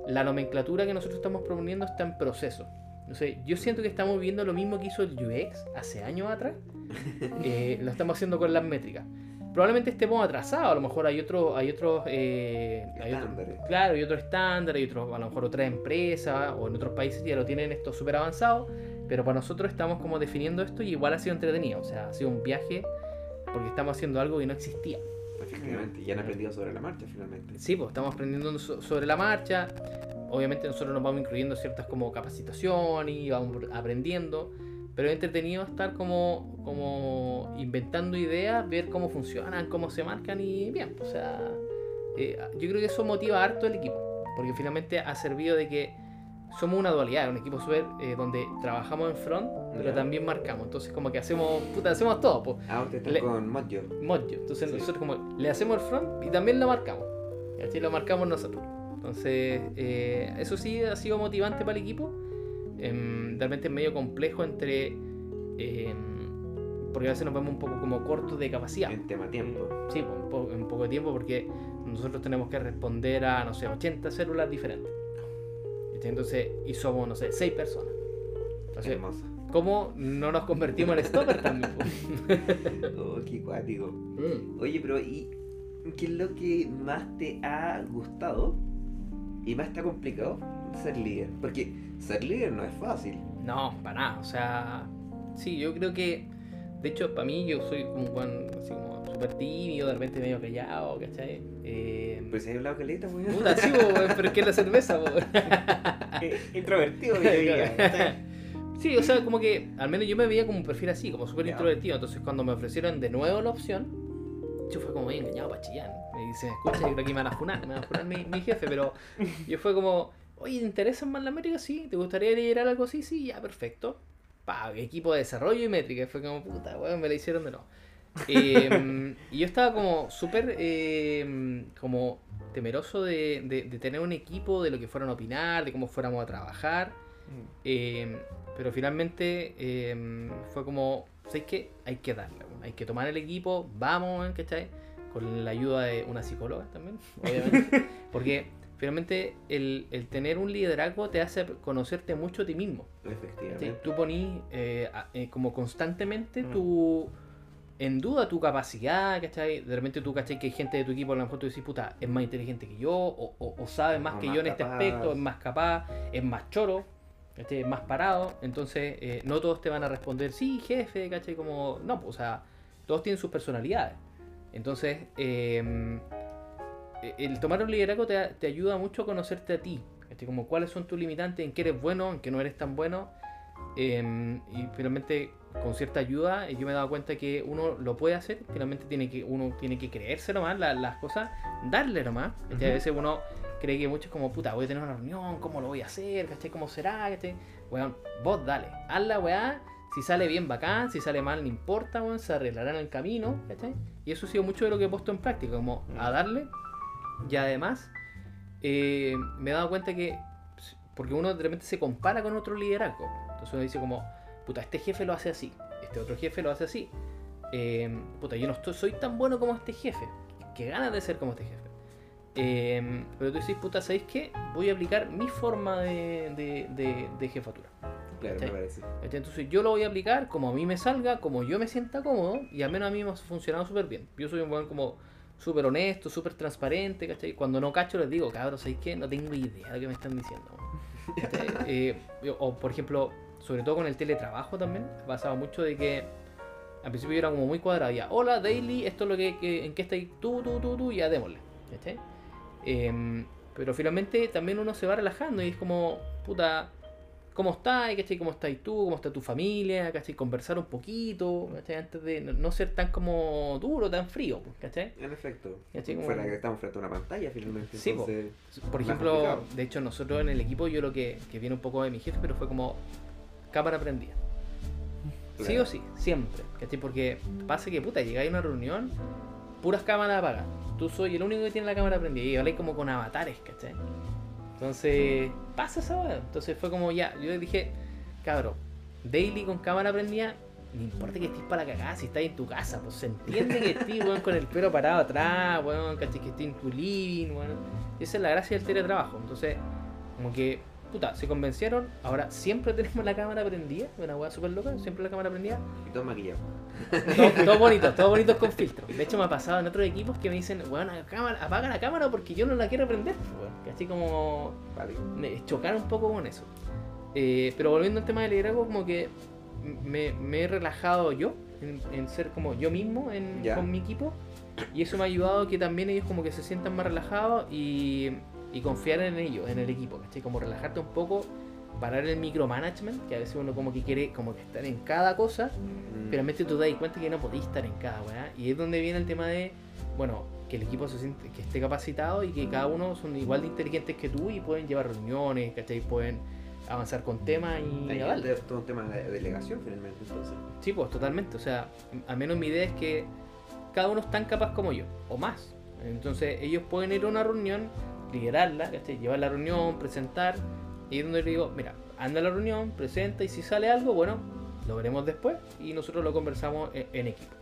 la nomenclatura que nosotros estamos proponiendo está en proceso. No sé, yo siento que estamos viendo lo mismo que hizo el UX hace años atrás. Eh, lo estamos haciendo con las métricas. Probablemente estemos atrasados, a lo mejor hay otros, hay otros, eh, hay otro- claro, hay otros estándares, hay otros, a lo mejor otras empresas o en otros países ya lo tienen esto súper avanzado, pero para nosotros estamos como definiendo esto y igual ha sido entretenido, o sea, ha sido un viaje porque estamos haciendo algo que no existía. Efectivamente, ya han aprendido sobre la marcha finalmente. Sí, pues estamos aprendiendo so- sobre la marcha. Obviamente nosotros nos vamos incluyendo ciertas como capacitaciones y vamos aprendiendo. Pero es entretenido estar como, como inventando ideas, ver cómo funcionan, cómo se marcan y bien. O sea, eh, yo creo que eso motiva harto el equipo. Porque finalmente ha servido de que somos una dualidad, un equipo súper eh, donde trabajamos en front, pero Ya. también marcamos. Entonces como que hacemos, puta, hacemos todo. Pues. Ah, usted está Le- con Mojo. Mojo. Entonces Sí. nosotros como le hacemos el front y también lo marcamos. Y así lo marcamos nosotros. Entonces, eh, eso sí ha sido motivante para el equipo. Em, realmente es medio complejo entre... em, porque a veces nos vemos un poco como cortos de capacidad. En tema tiempo. Sí, un poco de tiempo porque nosotros tenemos que responder a, no sé, 80 células diferentes. Entonces, y somos, no sé, 6 personas. Entonces, Hermosa. ¿cómo no nos convertimos en stopper también? Oh, qué cuático. Mm. Oye, pero ¿y qué es lo que más te ha gustado y más te ha complicado ser líder? Porque ser líder no es fácil. No, para nada. O sea, sí, yo creo que, de hecho, para mí yo soy como un buen, así como súper tímido, de repente medio callado, ¿cachai? Eh, Pero si hay hablado caleta, weón. puta, sí, po, weón, pero es que es la cerveza, po. Eh, Introvertido, yo diría. Sí, o sea, como que al menos yo me veía como un perfil así, como súper introvertido. Entonces, cuando me ofrecieron de nuevo la opción, yo fue como muy engañado para chillar. Me dice, escucha, yo creo que me van a funar, me van a funar mi, mi jefe, pero yo fue como, oye, ¿te interesan más las métricas? Sí, ¿te gustaría liderar algo así? Sí, ya, perfecto. Pa, equipo de desarrollo y métrica. Fue como, puta, weón, me la hicieron de nuevo. Eh, y yo estaba como súper eh, como temeroso de, de- de tener un equipo, de lo que fueran a opinar, de cómo fuéramos a trabajar. Eh, pero finalmente fue como, ¿sabes qué? Hay que darle, hay que tomar el equipo, vamos, ¿cachai? Con la ayuda de una psicóloga también, obviamente. Porque finalmente el, el tener un liderazgo te hace conocerte mucho a ti mismo. Efectivamente. Tú ponís eh, eh, como constantemente Mm. tu, en duda tu capacidad, ¿cachai? De repente tú, ¿cachai? Que hay gente de tu equipo, a lo mejor tú decís, puta, es más inteligente que yo, o, o- o sabe más que más yo en este aspecto, es más capaz, es más choro, ¿cachai? Es más parado. Entonces, eh, no todos te van a responder, sí, jefe, ¿cachai? Como, no, pues, o sea, todos tienen sus personalidades. Entonces, eh, el tomar un liderazgo te, te ayuda mucho a conocerte a ti, ¿cachai? Como cuáles son tus limitantes, en qué eres bueno, en qué no eres tan bueno. Eh, y finalmente, con cierta ayuda, eh, yo me he dado cuenta que uno lo puede hacer. Finalmente, tiene que, uno tiene que creerse nomás la- las cosas, darle nomás. ¿cachai? A Ujú. veces uno cree que mucho es como, puta, voy a tener una reunión, ¿cómo lo voy a hacer? ¿Cachai? ¿Cómo será? ¿Cachai? Weón, vos dale, haz la weá. Si sale bien, bacán. Si sale mal, no importa, weón. Se arreglará en el camino, ¿cachai? Y eso ha sido mucho de lo que he puesto en práctica, como a darle. Y además, eh, me he dado cuenta que, porque uno de repente se compara con otro liderazgo. Entonces uno dice como, puta, este jefe lo hace así, este otro jefe lo hace así. Eh, puta, yo no estoy, soy tan bueno como este jefe. Que ganas de ser como este jefe. Eh, pero tú dices, puta, ¿sabéis qué? Voy a aplicar mi forma de, de- de- de jefatura. Claro, ¿Cachai? me parece. Entonces yo lo voy a aplicar como a mí me salga, como yo me sienta cómodo, y al menos a mí me ha funcionado súper bien. Yo soy un buen como súper honesto, súper transparente, ¿cachai? Cuando no cacho les digo, cabros, ¿sabéis qué? No tengo idea de lo que me están diciendo. ¿cachai? Eh, o por ejemplo, sobre todo con el teletrabajo también, ha pasado mucho de que al principio yo era como muy cuadrado, ya, hola Daily, esto es lo que, que- en qué estáis tú, tú, tú, tú, ya démosle. ¿cachai? Em, pero finalmente también uno se va relajando y es como, puta, ¿cómo estás? ¿Cachai? ¿Cómo estás tú? ¿Cómo está tu familia? ¿Cachai? Conversar un poquito, ¿cachai? Antes de no- ser tan como duro, tan frío, pues, ¿cachai? En efecto. ¿Cachai? Como- Fuera que estamos frente a una pantalla finalmente. Sí, entonces, Por ejemplo, complicado. de hecho, nosotros en el equipo, yo lo que, que viene un poco de mi jefe, pero fue como cámara prendida. Sí o sí, siempre. ¿Cachai? Porque pasa que, puta, llegáis a una reunión, puras cámaras apagadas. Tú soy el único que tiene la cámara prendida y habláis como con avatares, ¿cachai? Entonces, pasa esa weá. Entonces fue como ya, yo dije, cabrón, daily con cámara prendida, no importa que estés para la cagada si estás en tu casa, pues se entiende que estés, weón, con el pelo parado atrás, weón. Que estés en tu living, weón. Esa es la gracia del teletrabajo. Entonces, como que, puta, se convencieron, ahora siempre tenemos la cámara prendida, una weá súper loca, siempre la cámara prendida. Y todo maquillado. Todo, todo bonito, todo bonito con filtro. De hecho, me ha pasado en otros equipos que me dicen, weón, apaga la cámara porque yo no la quiero prender. Así como Vale. me chocar un poco con eso. Eh, pero volviendo al tema del liderazgo, como que me, me he relajado yo en, en ser como yo mismo en- Ya. con mi equipo. Y eso me ha ayudado a que también ellos como que se sientan más relajados y, y confiar en ellos, en el equipo, ¿cachai? Como relajarte un poco, parar el micromanagement, que a veces uno como que quiere como que estar en cada cosa, Mm. finalmente tú te das cuenta que no podís estar en cada weá. Y es donde viene el tema de, bueno, que el equipo se siente, que esté capacitado y que cada uno son igual de inteligentes que tú y pueden llevar reuniones, ¿cachai? Pueden avanzar con temas y es todo un tema de delegación finalmente, entonces. Sí, pues totalmente. O sea, al menos mi idea es que cada uno es tan capaz como yo, o más. Entonces ellos pueden ir a una reunión, liderarla, ¿cachai? llevar la reunión, presentar. Y donde le digo, mira, anda a la reunión, presenta y si sale algo, bueno, lo veremos después y nosotros lo conversamos en, en equipo.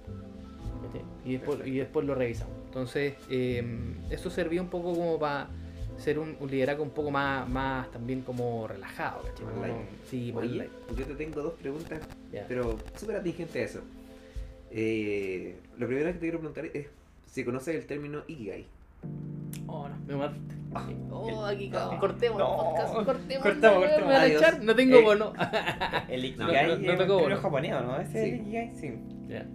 ¿cachai? Y después, y después lo revisamos. Entonces, eh, eso servía un poco como para ser un, un liderazgo un poco más, más también como relajado. sí, Oye, yo te tengo dos preguntas, pero súper atingente a eso. Eh, lo primero que te quiero preguntar es si conoces el término Ikigai. Oh, no, me mataste. Oh, aquí no, cortemos no, el podcast, cortemos. cortamos, no, me cortemos. van a Adiós. echar, no tengo Eh, bono. El No, Ikigai no- no es japonés, ¿no? ¿Ese es Sí. el Ikigai? Sí.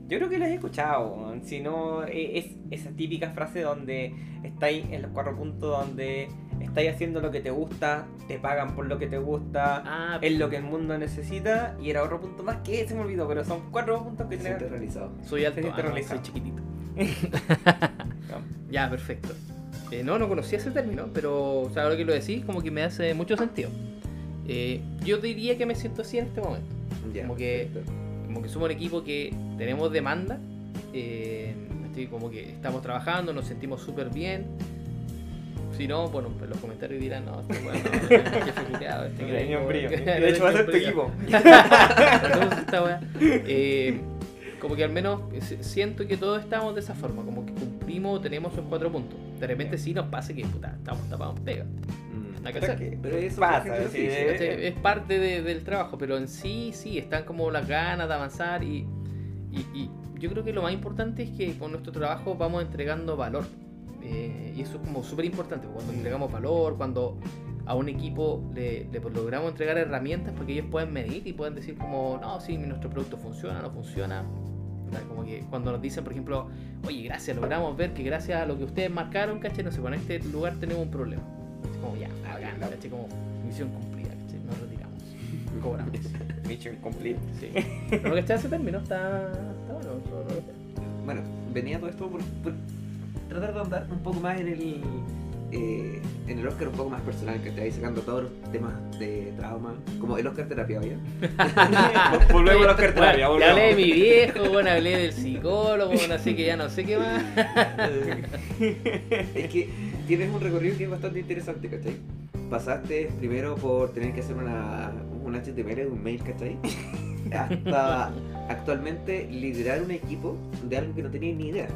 Yo creo que los he escuchado, si no, eh, es esa típica frase donde estáis en los cuatro puntos donde estáis haciendo lo que te gusta, te pagan por lo que te gusta, Ah, es lo que el mundo necesita, y era otro punto más que se me olvidó, pero son cuatro puntos que sientes realizado. soy alto, ah, soy chiquitito. Ya, perfecto. Eh, no, no conocía ese término, pero o sea, ahora que lo decís, como que me hace mucho sentido. Eh, yo diría que me siento así en este momento. Ya, Como que- perfecto. Como que somos un equipo que tenemos demanda, eh, estoy como que estamos trabajando, nos sentimos súper bien. Si no, bueno, pues los comentarios dirán, no, este weón no, este que- De hecho, va a ser tu equipo. Entonces, esta eh, como que al menos siento que todos estamos de esa forma, como que tenemos esos cuatro puntos. De repente sí nos pasa que puta, estamos tapados en pega. Mm. Que Pero hacer. que- Pero eso pasa, sí, ¿Cachai? Es parte de- del trabajo, pero en sí, sí, están como las ganas de avanzar y, y, y- yo creo que lo más importante es que con nuestro trabajo vamos entregando valor. Eh, y eso es como súper importante. Cuando entregamos valor, cuando a un equipo le, le logramos entregar herramientas para que ellos puedan medir y puedan decir como, no, sí, nuestro producto funciona, no funciona. Como que cuando nos dicen, por ejemplo, oye, gracias, logramos ver que gracias a lo que ustedes marcaron, ¿cachai? No sé, con este lugar tenemos un problema. Es como, ya, bacán, claro. ¿cachai? Como misión cumplida, ¿cachai? Nos retiramos. Cobramos. Mission complete. Sí. Pero está ese término está, está bueno. no- no- Bueno, venía todo esto por, por tratar de andar un poco más en el eh, en el Oscar un poco más personal, que ahí sacando todos los temas de trauma, como el Oscar terapia, ¿ya? Volvemos a los carterapias, Bueno, hablé de mi viejo, bueno, hablé del psicólogo, bueno, así que ya no sé qué más. es que tienes un recorrido que es bastante interesante, ¿cachai? Pasaste primero por tener que hacer una, un HTML de un mail, ¿cachai? Hasta actualmente liderar un equipo de algo que no tenías ni idea.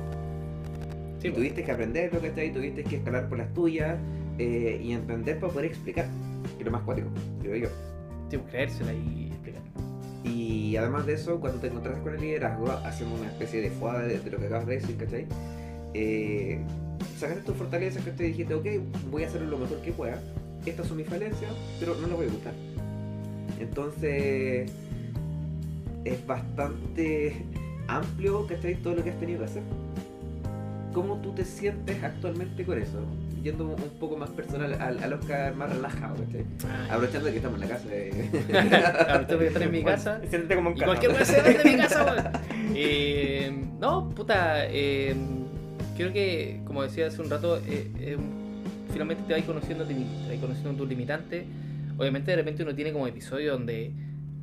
Sí, y tuviste que aprenderlo, ¿cachai? Tuviste que escalar por las tuyas eh, y emprender para poder explicar. Que es lo más cuático, creo yo. sí, creérsela y explicar. Y además de eso, cuando te encontraste con el liderazgo, hacemos una especie de fuada de, de lo que acabas de decir, ¿cachai? Eh, sacaste tus fortalezas, que te dijiste, ok, voy a hacer lo mejor que pueda. Estas son mis falencias, pero no las voy a ocultar. Entonces, es bastante amplio, ¿cachai? Todo lo que has tenido que hacer. ¿Cómo tú te sientes actualmente con eso? Yendo un poco más personal al, al Oscar más relajado, ¿cachai? Aprovechando que estamos en la casa. eh. Tengo que estar en mi casa. Siéntete como en casa. cualquier cosa se de mi casa. Eh, no, puta, eh, creo que, como decía hace un rato, eh, finalmente te vas conociendo a ti mismo, te vas conociendo tus limitantes. Obviamente, de repente uno tiene como episodios donde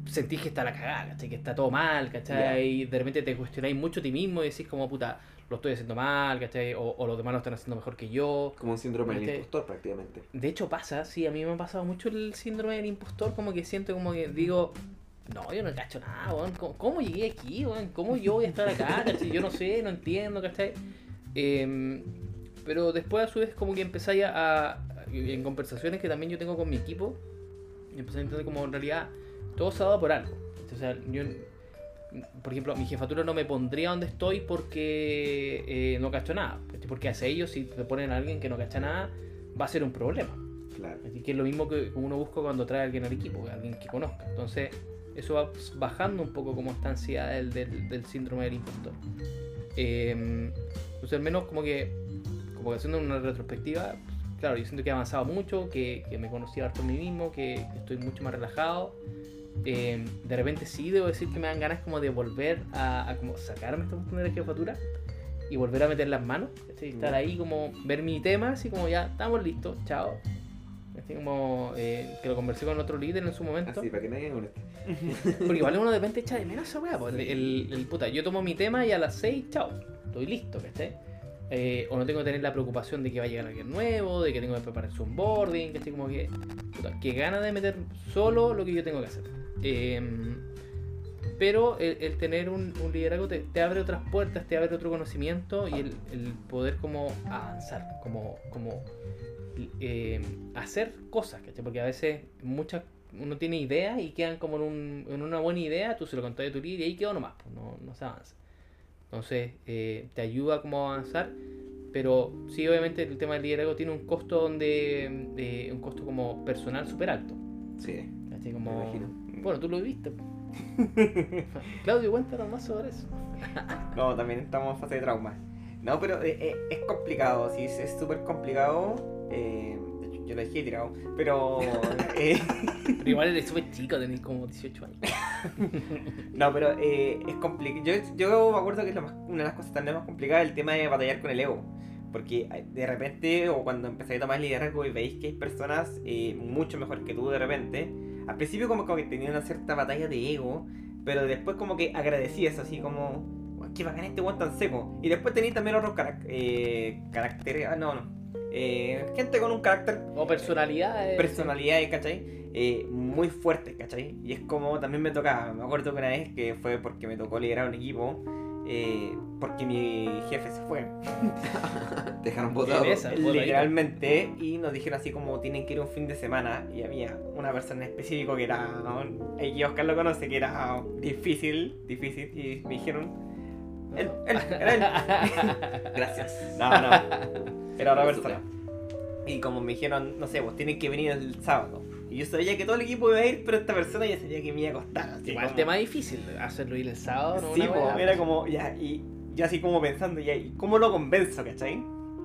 sentís que está la cagada, ¿cachai? Que está todo mal, ¿cachai? Y de repente te cuestionáis mucho a ti mismo y decís como, puta, lo estoy haciendo mal, ¿cachai? O, o los demás lo están haciendo mejor que yo. Como un síndrome del impostor prácticamente. De hecho pasa, sí, a mí me ha pasado mucho el síndrome del impostor, como que siento como que digo, no, yo no cacho nada, weón, ¿cómo, cómo llegué aquí, weón? ¿Cómo yo voy a estar acá, cachai? Yo no sé, no entiendo, ¿cachai? Em, pero después a su vez como que empezáis a, a- en conversaciones que también yo tengo con mi equipo, empecé a entender como en realidad todo se ha dado por algo. O sea, yo, por ejemplo, mi jefatura no me pondría donde estoy porque eh, no cacho nada. Porque hacia ellos, si te ponen a alguien que no cacha nada, va a ser un problema. Claro. Que es lo mismo que uno busca cuando trae a alguien al equipo, alguien que conozca. Entonces, eso va bajando un poco como esta ansiedad del, del, del síndrome del impostor. Eh, entonces, al menos como que, como que haciendo una retrospectiva, claro, yo siento que he avanzado mucho, que, que me conocí harto a mí mismo, que estoy mucho más relajado. Eh, de repente sí debo decir que me dan ganas como de volver a, a como sacarme esta cuestión de la jefatura y volver a meter las manos, estar ahí como ver mi tema, así como ya estamos listos, chao. Así como eh, que lo conversé con otro líder en su momento. Así, para que nadie moleste. Porque igual uno de repente echa de menos esa weá. el- el puta, yo tomo mi tema y a las 6, chao. Estoy listo, ¿cachai? Eh, o no tengo que tener la preocupación de que va a llegar alguien nuevo, de que tengo que preparar su onboarding, ¿cachai? Como que. Que gana de meter solo lo que yo tengo que hacer. Em, pero el, tener un, liderazgo te, abre otras puertas, te abre otro conocimiento y el, poder como avanzar, como, como eh, hacer cosas, ¿cachai? Porque a veces muchas uno tiene ideas y quedan como en, un- en una buena idea, tú se lo contás a tu líder y ahí quedó nomás, pues, no, no se avanza. Entonces, eh, te ayuda como a avanzar, pero sí, obviamente el tema del liderazgo tiene un costo donde, eh, un costo como personal súper alto. Sí, me Como, imagino. bueno, tú lo viste. Claudio, cuéntanos más sobre eso. No, también estamos en fase de trauma. No, pero eh, eh, es complicado, sí, es súper complicado. eh, yo lo dejé tirado. Pero. eh, Pero igual eres súper chico, tenés como 18 años. no, pero eh, es complicado. Yo, yo me acuerdo que es lo más- una de las cosas también más complicadas el tema de batallar con el ego. Porque eh, de repente, o cuando empezáis a tomar liderazgo y veis que hay personas eh, mucho mejor que tú de repente, al principio como, como que tenía una cierta batalla de ego, pero después como que agradecías así como, "Uy, qué bacán este guan tan seco. Y después tenéis también otros carac eh, caracteres, ah, no, no, eh, gente con un carácter O personalidad. personalidades, ¿cachai? Eh, muy fuertes, ¿cachai? Y es como también me tocaba, me acuerdo que una vez que fue porque me tocó liderar un equipo, eh, porque mi jefe se fue, dejaron botadito. literalmente, y nos dijeron así como tienen que ir un fin de semana, y había una persona en específico que era, aquí Oscar lo conoce, que era difícil, difícil, y me dijeron, Él, él, era él. Gracias. No, no. Era otra persona. Y como me dijeron, no sé, pues tienen que venir el sábado. Y yo sabía que todo el equipo iba a ir, pero esta persona ya sabía que me iba a costar. así Igual como- tema difícil, hacerlo ir el sábado, ¿no? Sí, Una weá. era como, ya, y yo así como pensando, ya, ¿y cómo lo convenzo, cachai?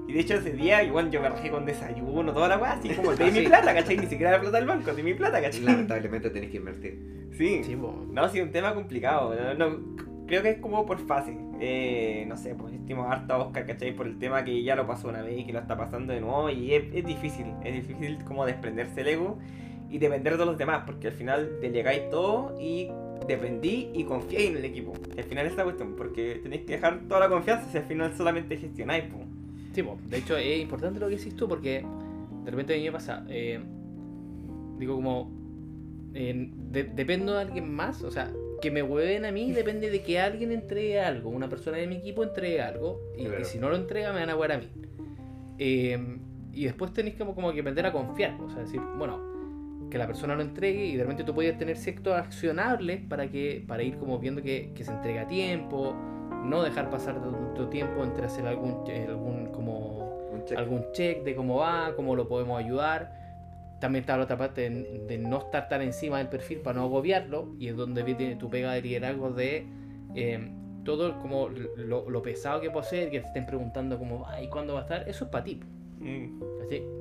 Y de hecho ese día igual yo me rajé con desayuno, toda la weá, así como de mi Sí. plata, cachai, ni siquiera la plata del banco, de mi plata, cachai. Lamentablemente tenés que invertir. Sí. Sí, po. No, sí, un tema complicado. No, no, creo que es como por fase. Eh, no sé, pues estimo harta Oscar, ¿cachai? Por el tema que ya lo pasó una vez y que lo está pasando de nuevo. Y es, difícil, es difícil como desprenderse el ego y depender de los demás, porque al final delegáis todo y dependí y confié en el equipo. Al final es la cuestión, porque tenéis que dejar toda la confianza si al final solamente gestionáis. pues. Sí, po. de hecho es importante lo que decís tú porque de repente a mí me pasa, eh, digo como, eh, de- dependo de alguien más, o sea, que me hueven a mí depende de que alguien entregue algo, una persona de mi equipo entregue algo y, Claro. y si no lo entrega me van a huear a mí. Eh, y después tenéis como, como que aprender a confiar, o sea, decir, bueno, que la persona lo entregue y de repente tú puedes tener ciertos accionables para que para ir como viendo que, que se entrega a tiempo, no dejar pasar tanto tiempo entre hacer algún, algún como check. algún check de cómo va, cómo lo podemos ayudar. También está la otra parte de, de no estar tan encima del perfil para no agobiarlo y es donde viene tu pega de liderazgo de eh, todo como lo, lo pesado que puede ser, que te estén preguntando cómo va y cuándo va a estar, eso es para ti. Mm.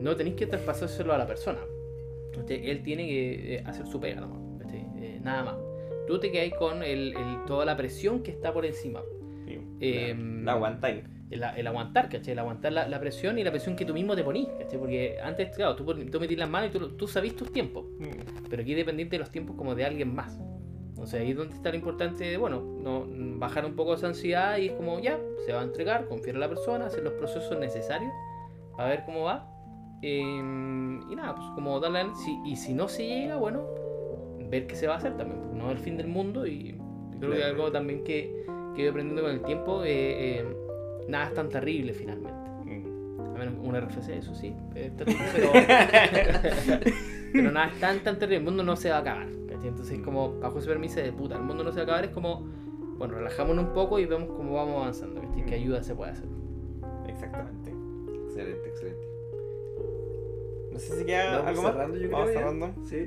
No tenéis que traspasárselo a la persona. ¿cachai? Él tiene que eh, hacer su pega nomás. Eh, nada más. Tú te quedas con el, el- toda la presión que está por encima. Sí. Em, la aguantáis. El, el aguantar, ¿cachai? El aguantar la, la presión y la presión que tú mismo te ponís, ¿cachai? Porque antes, claro, tú, tú metís las manos y tú, tú sabís tus tiempos, Mm. pero aquí dependiente de los tiempos como de alguien más. O sea, ahí es donde está lo importante de, bueno, no, bajar un poco esa ansiedad y es como, ya, se va a entregar, confiar en la persona, hacer los procesos necesarios para ver cómo va. Eh, y nada, pues como darle, si, y si no se llega, bueno, ver qué se va a hacer también, pues, no es el fin del mundo y creo que algo también que, que ido aprendiendo con el tiempo, eh, eh, nada es tan terrible finalmente. Mm. A menos un RFC, eso sí, es terrible, pero, pero nada es tan, tan terrible, el mundo no se va a acabar. ¿cachai? Entonces, como bajo ese permiso de puta, el mundo no se va a acabar, es como, bueno, relajámonos un poco y vemos cómo vamos avanzando, ¿cachai? qué ayuda se puede hacer. Exactamente. Excelente, excelente. No sé si queda algo más. cerrando, yo Vamos creo. ya. cerrando. Sí.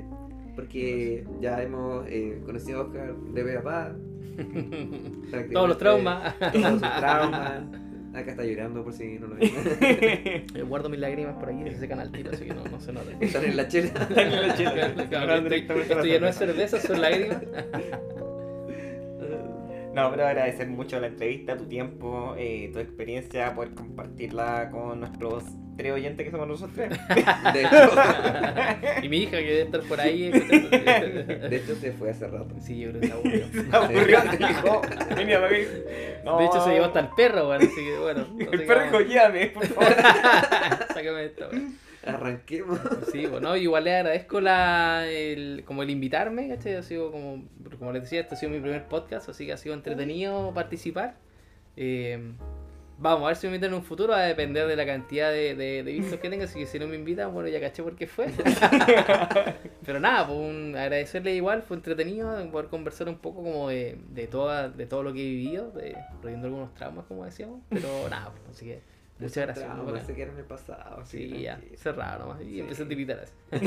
Porque ya hemos eh, conocido a Oscar de pe a pa. Todos los traumas. Todos sus traumas. Acá está llorando por si no lo ven. Yo guardo mis lágrimas por aquí, se canal tiro, así que no, no se nota. Están en la chela. Claro, esto, esto ya no es cerveza, son lágrimas. No, pero agradecer mucho la entrevista, tu tiempo, eh, tu experiencia, poder compartirla con nuestros tres oyentes que somos nosotros tres. De hecho, Y mi hija que debe estar por ahí. de hecho se fue hace rato. Sí, yo creo que se aburrió. Se aburrió, dijo, "Vení, papá, que- No. De hecho, se llevó hasta el perro, bueno, así que bueno. no El perro dijo, llévame, por favor. Sácame esto, weón. Arranquemos. Sí, bueno, igual le agradezco la, el, como el invitarme, ¿cachai? Ha sido como, como les decía, este ha sido mi primer podcast, así que ha sido entretenido participar. Eh, vamos a ver si me invitan en un futuro, va a depender de la cantidad de, de, de vistos que tenga, así que si no me invitan, bueno, ya caché por qué fue. Pero nada, pues un- agradecerle igual, fue entretenido poder conversar un poco como de, de, toda, de todo lo que he vivido, de, reviendo algunos traumas, como decíamos, pero nada, pues, así que muchas gracias. No, bacán. se quedaron en el pasado. Sí, ya, tranquilo. cerrado nomás. Y Sí. empecé a tiritar así.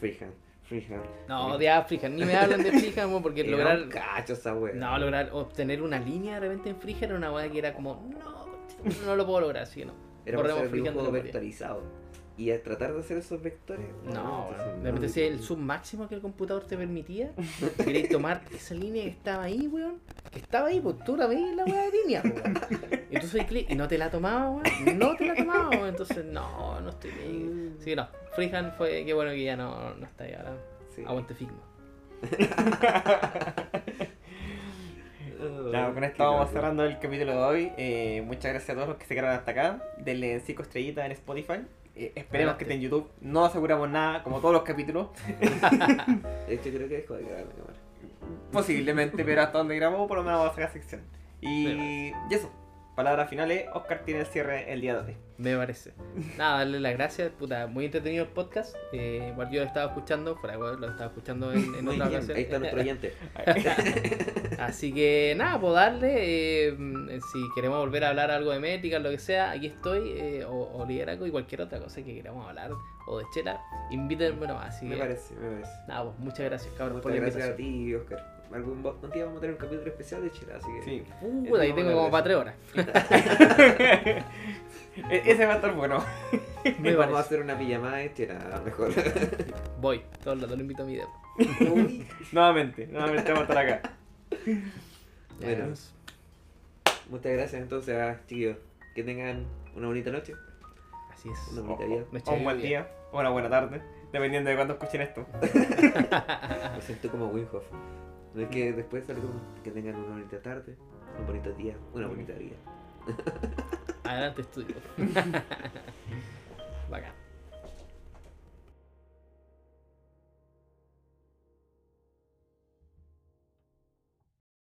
Freehand, freehand. No, de Freehand, ni me hablan de Freehand, weón, porque Era lograr. un cacho esa. No, lograr obtener una línea de repente en Freehand era una weá que era como, no, no lo puedo lograr, así que no. Era de dibujo vectorizado. Y al tratar de hacer esos vectores. No, de repente si el sub máximo que el computador te permitía, queréis tomar esa línea que estaba ahí, weón, que estaba ahí, pues tú la veías la weá de línea, weón. Y tú soy clic y no te la tomaba, weón, no te la tomaba, weón, entonces no, no estoy bien. Así que no, Freehand fue, qué bueno que ya no, no está ahí ahora. Sí. Aguante Figma. Oh, Ya, con esto vamos cerrando el capítulo de hoy. Eh, muchas gracias a todos los que se quedaron hasta acá. Denle 5 estrellitas en Spotify. Eh, esperemos que esté en YouTube. No aseguramos nada, como todos los capítulos. De hecho, creo que dejó de grabar la cámara. Posiblemente, pero hasta donde grabamos, por lo menos vamos a sacar sección. Y, y eso. Palabras finales, Oscar tiene el cierre el día de hoy. Me parece. Nada, darle las gracias, puta, muy entretenido el podcast. Eh, igual yo lo estaba escuchando, fuera huevo, lo estaba escuchando en, en Muy otra bien, ocasión. ahí está nuestro oyente. Así que nada, pues darle. eh, si queremos volver a hablar algo de métrica, lo que sea, aquí estoy. eh, o, o liderazgo y cualquier otra cosa que queramos hablar. O de chela, invítenme nomás. Así Me que parece, me parece. nada, pues muchas gracias, cabrón, por Muchas la gracias a ti, Oscar. Algún un día vamos a tener un capítulo especial de Chile, así que. Sí. Uh, ahí tengo como para tres horas. E- Ese va a estar bueno. Me vamos a hacer una pijamada de Chile, a lo mejor. Voy, todos los lo invito a mi dedo. Nuevamente, nuevamente vamos a estar acá. Bueno. Muchas gracias entonces a chiquillos. Que tengan una bonita noche, Así es. una bonita vida. Me o un buen día, o una buena tarde, dependiendo de cuándo escuchen esto. Me siento como Winhoff. No es que después salgamos, que tengan una bonita tarde, un bonito día, una bonita vida. Adelante estudio. Bacán.